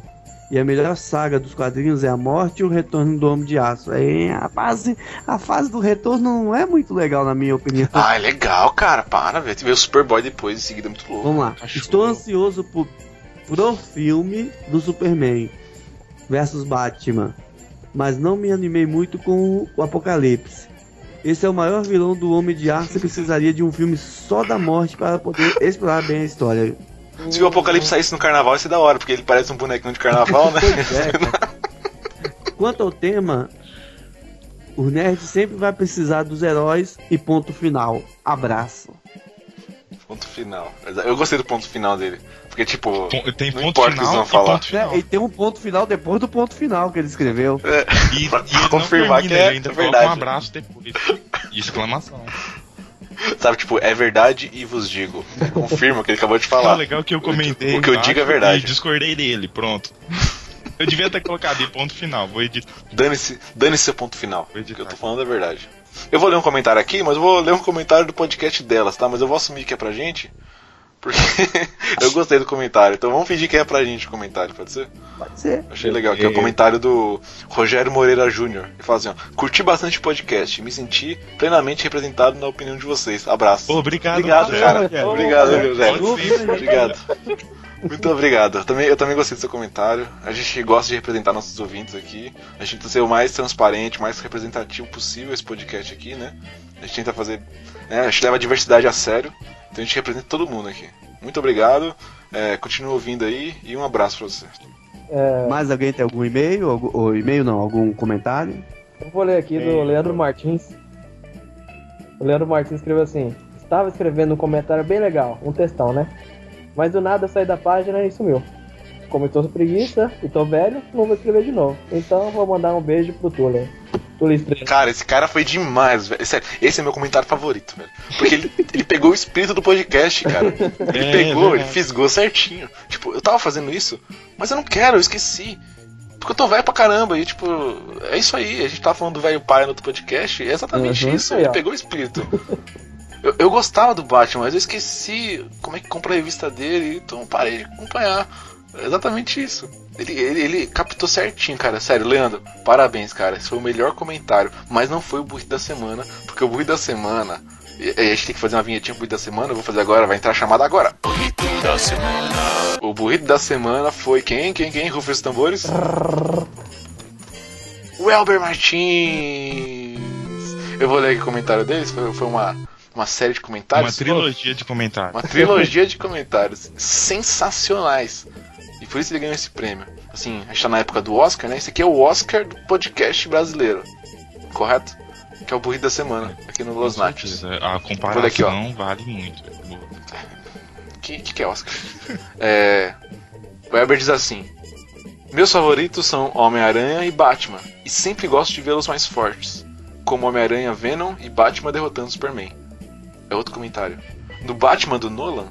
E a melhor saga dos quadrinhos é a morte e o retorno do Homem de Aço. É, a, fase, a fase do retorno não é muito legal, na minha opinião. Ah, é legal, cara. Para, velho. Ver o Superboy depois em seguida é muito louco. Vamos lá. Cachorro. Estou ansioso por, pro filme do Superman versus Batman, mas não me animei muito com o Apocalipse. Esse é o maior vilão do Homem de Aço e precisaria de um filme só da morte para poder explorar bem a história. Se o Apocalipse saísse no carnaval, ia ser da hora, porque ele parece um bonequinho de carnaval, né? É. Quanto ao tema, o nerd sempre vai precisar dos heróis e ponto final. Abraço. Ponto final. Eu gostei do ponto final dele. Porque, tipo. Tem Não ponto importa o que eles final vão falar. ponto final. É, e tem um ponto final depois do ponto final que ele escreveu. E, Pra e confirmar termina, que é ele ainda verdade. coloca um abraço depois. E exclamação. Sabe, tipo, é verdade e vos digo. Confirma o que ele acabou de Ah, falar. legal que eu comentei. o que eu digo é verdade. E discordei dele, pronto. Eu devia ter colocado em ponto final, vou editar. Dane-se dane seu ponto final. O que eu tô falando é verdade. Eu vou ler um comentário aqui, mas eu vou ler um comentário do podcast delas, tá? Mas eu vou assumir que é pra gente. Porque eu gostei do comentário. Então vamos fingir que é pra gente o comentário, pode ser? Pode ser. Achei legal, que é o comentário do Rogério Moreira Júnior. Ele fala assim, ó, curti bastante o podcast, me senti plenamente representado na opinião de vocês. Abraço. Obrigado, Obrigado, cara. Rogério. Obrigado, Rogério. Obrigado. Muito obrigado. Eu também, eu também gostei do seu comentário. A gente gosta de representar nossos ouvintes aqui. A gente tenta ser o mais transparente, o mais representativo possível esse podcast aqui, né? A gente tenta fazer. Né? A gente leva a diversidade a sério. Então a gente representa todo mundo aqui. Muito obrigado. É, continua ouvindo aí e um abraço pra você. É, Mais alguém tem algum e-mail? Algum, ou e-mail não, algum comentário? eu vou ler aqui do Leandro Martins. O Leandro Martins escreveu assim: Estava escrevendo um comentário bem legal, um textão, né? Mas do nada saí da página e sumiu. Como eu tô preguiça e tô velho, não vou escrever de novo. Então vou mandar um beijo pro Tula. Tula Estrela. Cara, esse cara foi demais, velho. Sério, esse é meu comentário favorito, velho. Porque ele, ele pegou o espírito do podcast, cara. Ele É, pegou, ele verdade. fisgou certinho. Tipo, eu tava fazendo isso, mas eu não quero, eu esqueci. Porque eu tô velho pra caramba. E, tipo, é isso aí. A gente tava falando do velho pai no outro podcast. É exatamente Uhum. isso. Aí, Ele pegou o espírito. Eu, eu gostava do Batman, mas eu esqueci como é que compra a revista dele. Então parei de acompanhar. Exatamente isso. Ele, ele, ele captou certinho, cara. Sério, Leandro, parabéns, cara. Esse foi o melhor comentário. Mas não foi o burrito da semana, porque o burrito da semana. e- A gente tem que fazer uma vinhetinha pro burrito da semana. Eu vou fazer agora, vai entrar a chamada agora. Da semana. O burrito da semana foi quem? Quem? Quem? Rufa os tambores? O Elber Martins. Eu vou ler aqui o comentário deles. Foi, foi uma, uma série de Uma comentários. trilogia de comentários. Uma trilogia de comentários sensacionais. E por isso ele ganhou esse prêmio. Assim, a gente tá na época do Oscar, né? Esse aqui é o Oscar do podcast brasileiro. Correto? Que é o burrito da semana, aqui no Los certeza. A aqui, ó. comparação vale muito. que, que, que é Oscar? É, Weber diz assim: Meus favoritos são Homem-Aranha e Batman, e sempre gosto de vê-los mais fortes, como Homem-Aranha Venom e Batman derrotando Superman. É outro comentário. No Batman do Nolan,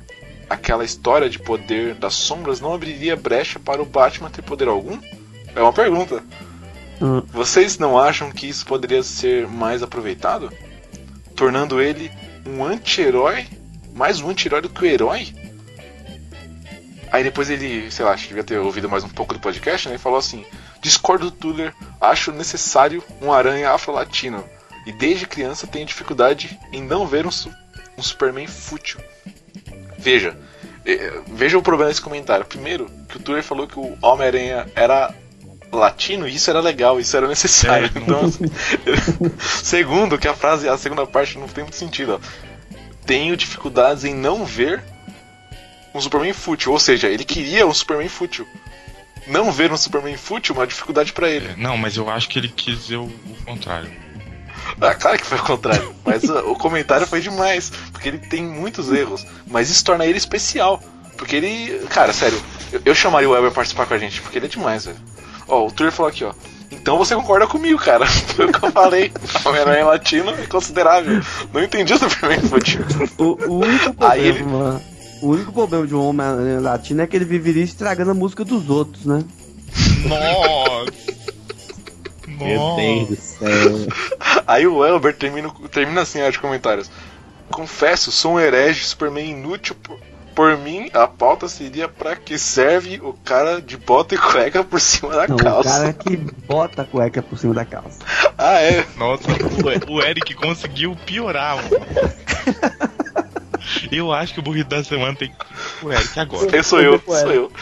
aquela história de poder das sombras não abriria brecha para o Batman ter poder algum? É uma pergunta. Hum. Vocês não acham que isso poderia ser mais aproveitado? Tornando ele um anti-herói, mais um anti-herói do que o herói? Aí depois ele, sei lá, acho que devia ter ouvido mais um pouco do podcast, né? E falou assim: Discordo do Tuller, acho necessário um aranha afro-latino. E desde criança tenho dificuldade em não ver um, um Superman fútil. Veja, eh, veja o problema desse comentário. Primeiro, que o Tuller falou que o Homem-Aranha era latino e isso era legal, isso era necessário. É. Então, segundo, que a frase, a segunda parte não tem muito sentido. Ó. Tenho dificuldades em não ver um Superman fútil, ou seja, ele queria um Superman fútil. Não ver um Superman fútil é uma dificuldade pra ele. É, Não, mas eu acho que ele quis dizer o, o contrário. Ah, claro que foi o contrário. Mas uh, o comentário foi demais. Porque ele tem muitos erros. Mas isso torna ele especial. Porque ele. Cara, sério, eu, eu chamaria o Weber participar com a gente. Porque ele é demais, velho. Ó, o Tur falou aqui, ó. Então você concorda comigo, cara. Foi o que eu falei. Homem-Aranha latino é considerável. Não entendi o Superman fútil. O, o único Aí ele- problema. O único problema de um homem latino é que ele viveria estragando a música dos outros, né? Nossa! Meu Deus do céu. Aí o Elber termina, termina assim a de comentários. Confesso, sou um herege, Superman inútil. Por, por mim, a pauta seria pra que serve o cara de bota e cueca por cima da Não, o calça. cara que bota a cueca por cima da calça. Ah, é. Nossa, o, o Eric conseguiu piorar, mano. Eu acho que o burrito da semana tem que. O Eric agora. Esse sou eu, sou eu.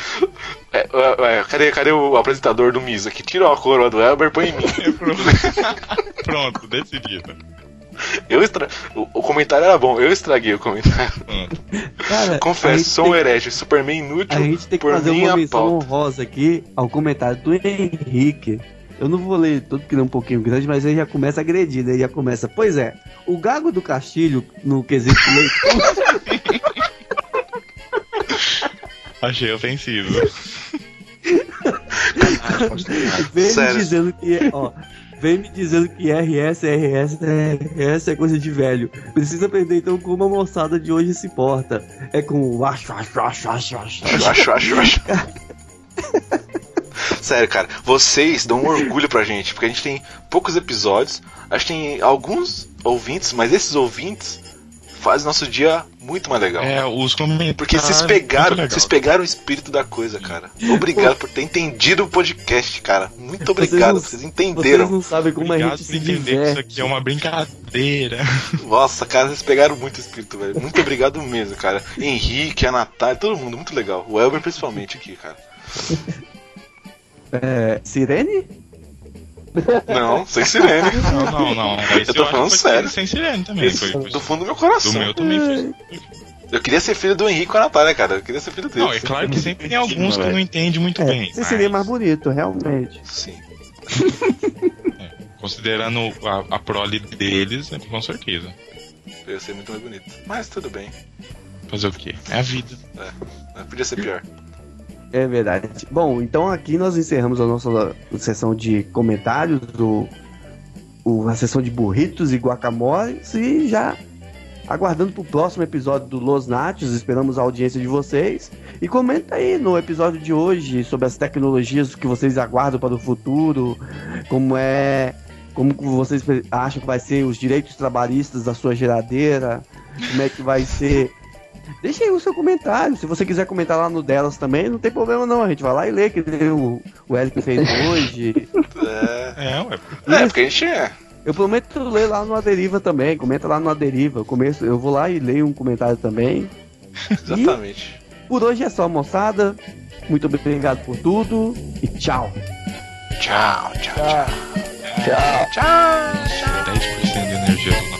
É, é, é, cadê, cadê o apresentador do Misa? Que tirou a coroa do Elber e põe em mim. Pronto, decidido. Eu estra... o, o comentário era bom, eu estraguei o comentário. Hum. Cara, Confesso, sou um herege, Superman inútil A gente tem que por fazer minha uma menção pauta. honrosa aqui ao comentário do Henrique. Eu não vou ler todo que é um pouquinho grande, mas ele já começa a agredir, né? Ele já começa. Pois é, o Gago do Castilho, no quesito leitura, Achei ofensivo. vem me Sério. dizendo que. Ó, vem me dizendo que RS, RS, RS é coisa de velho. Precisa aprender então como a moçada de hoje se porta. É com o acho, acho, acho, acho, acho. Eu acho, acho, acho. Sério, cara, vocês dão um orgulho pra gente, porque a gente tem poucos episódios, a gente tem alguns ouvintes, mas esses ouvintes fazem nosso dia muito mais legal. É, os comentários. Porque vocês pegaram, vocês pegaram o espírito da coisa, cara. Obrigado por ter entendido o podcast, cara. Muito obrigado, não- vocês Vocês entenderam. não sabem como a Obrigado gente por se entender que isso aqui é uma brincadeira. Nossa, cara, vocês pegaram muito espírito, velho. Muito obrigado mesmo, cara. Henrique, a Natália, todo mundo, muito legal. O Elber principalmente aqui, cara. É, Sirene? Não, sem sirene. Não, não, não. Esse Eu tô acho que falando sério. Sem sirene também. Esse, Foi, foi- do fundo do meu coração. do meu também foi. Eu queria ser filho do Henrique com a Natália, cara. Eu queria ser filho dele. Não, é claro que sempre tem alguns que não entendem muito É, bem. você mas, seria mais bonito, realmente. Sim. Considerando a, a prole deles, é, com certeza. Eu ia ser muito mais bonito. Mas tudo bem. Fazer o quê? É a vida. Não Podia ser pior. É verdade. Bom, então aqui nós encerramos a nossa sessão de comentários, do, o- a sessão de burritos e guacamoles e já aguardando pro próximo episódio do Los Nachos, esperamos a audiência de vocês. E comenta aí no episódio de hoje sobre as tecnologias que vocês aguardam para o futuro, como é. Como vocês acham que vai ser os direitos trabalhistas da sua geladeira, como é que vai ser Deixa aí o seu comentário. Se você quiser comentar lá no delas também, não tem problema não. A gente vai lá e lê, que o, o Eric fez hoje. É, É, ué. é porque a gente é. Eu prometo ler lá no Aderiva também. Comenta lá no Aderiva. Eu, começo, eu vou lá e leio um comentário também. Exatamente. Por hoje é só, moçada. Muito obrigado por tudo e tchau. Tchau, tchau, Tá. tchau. Tchau, tchau.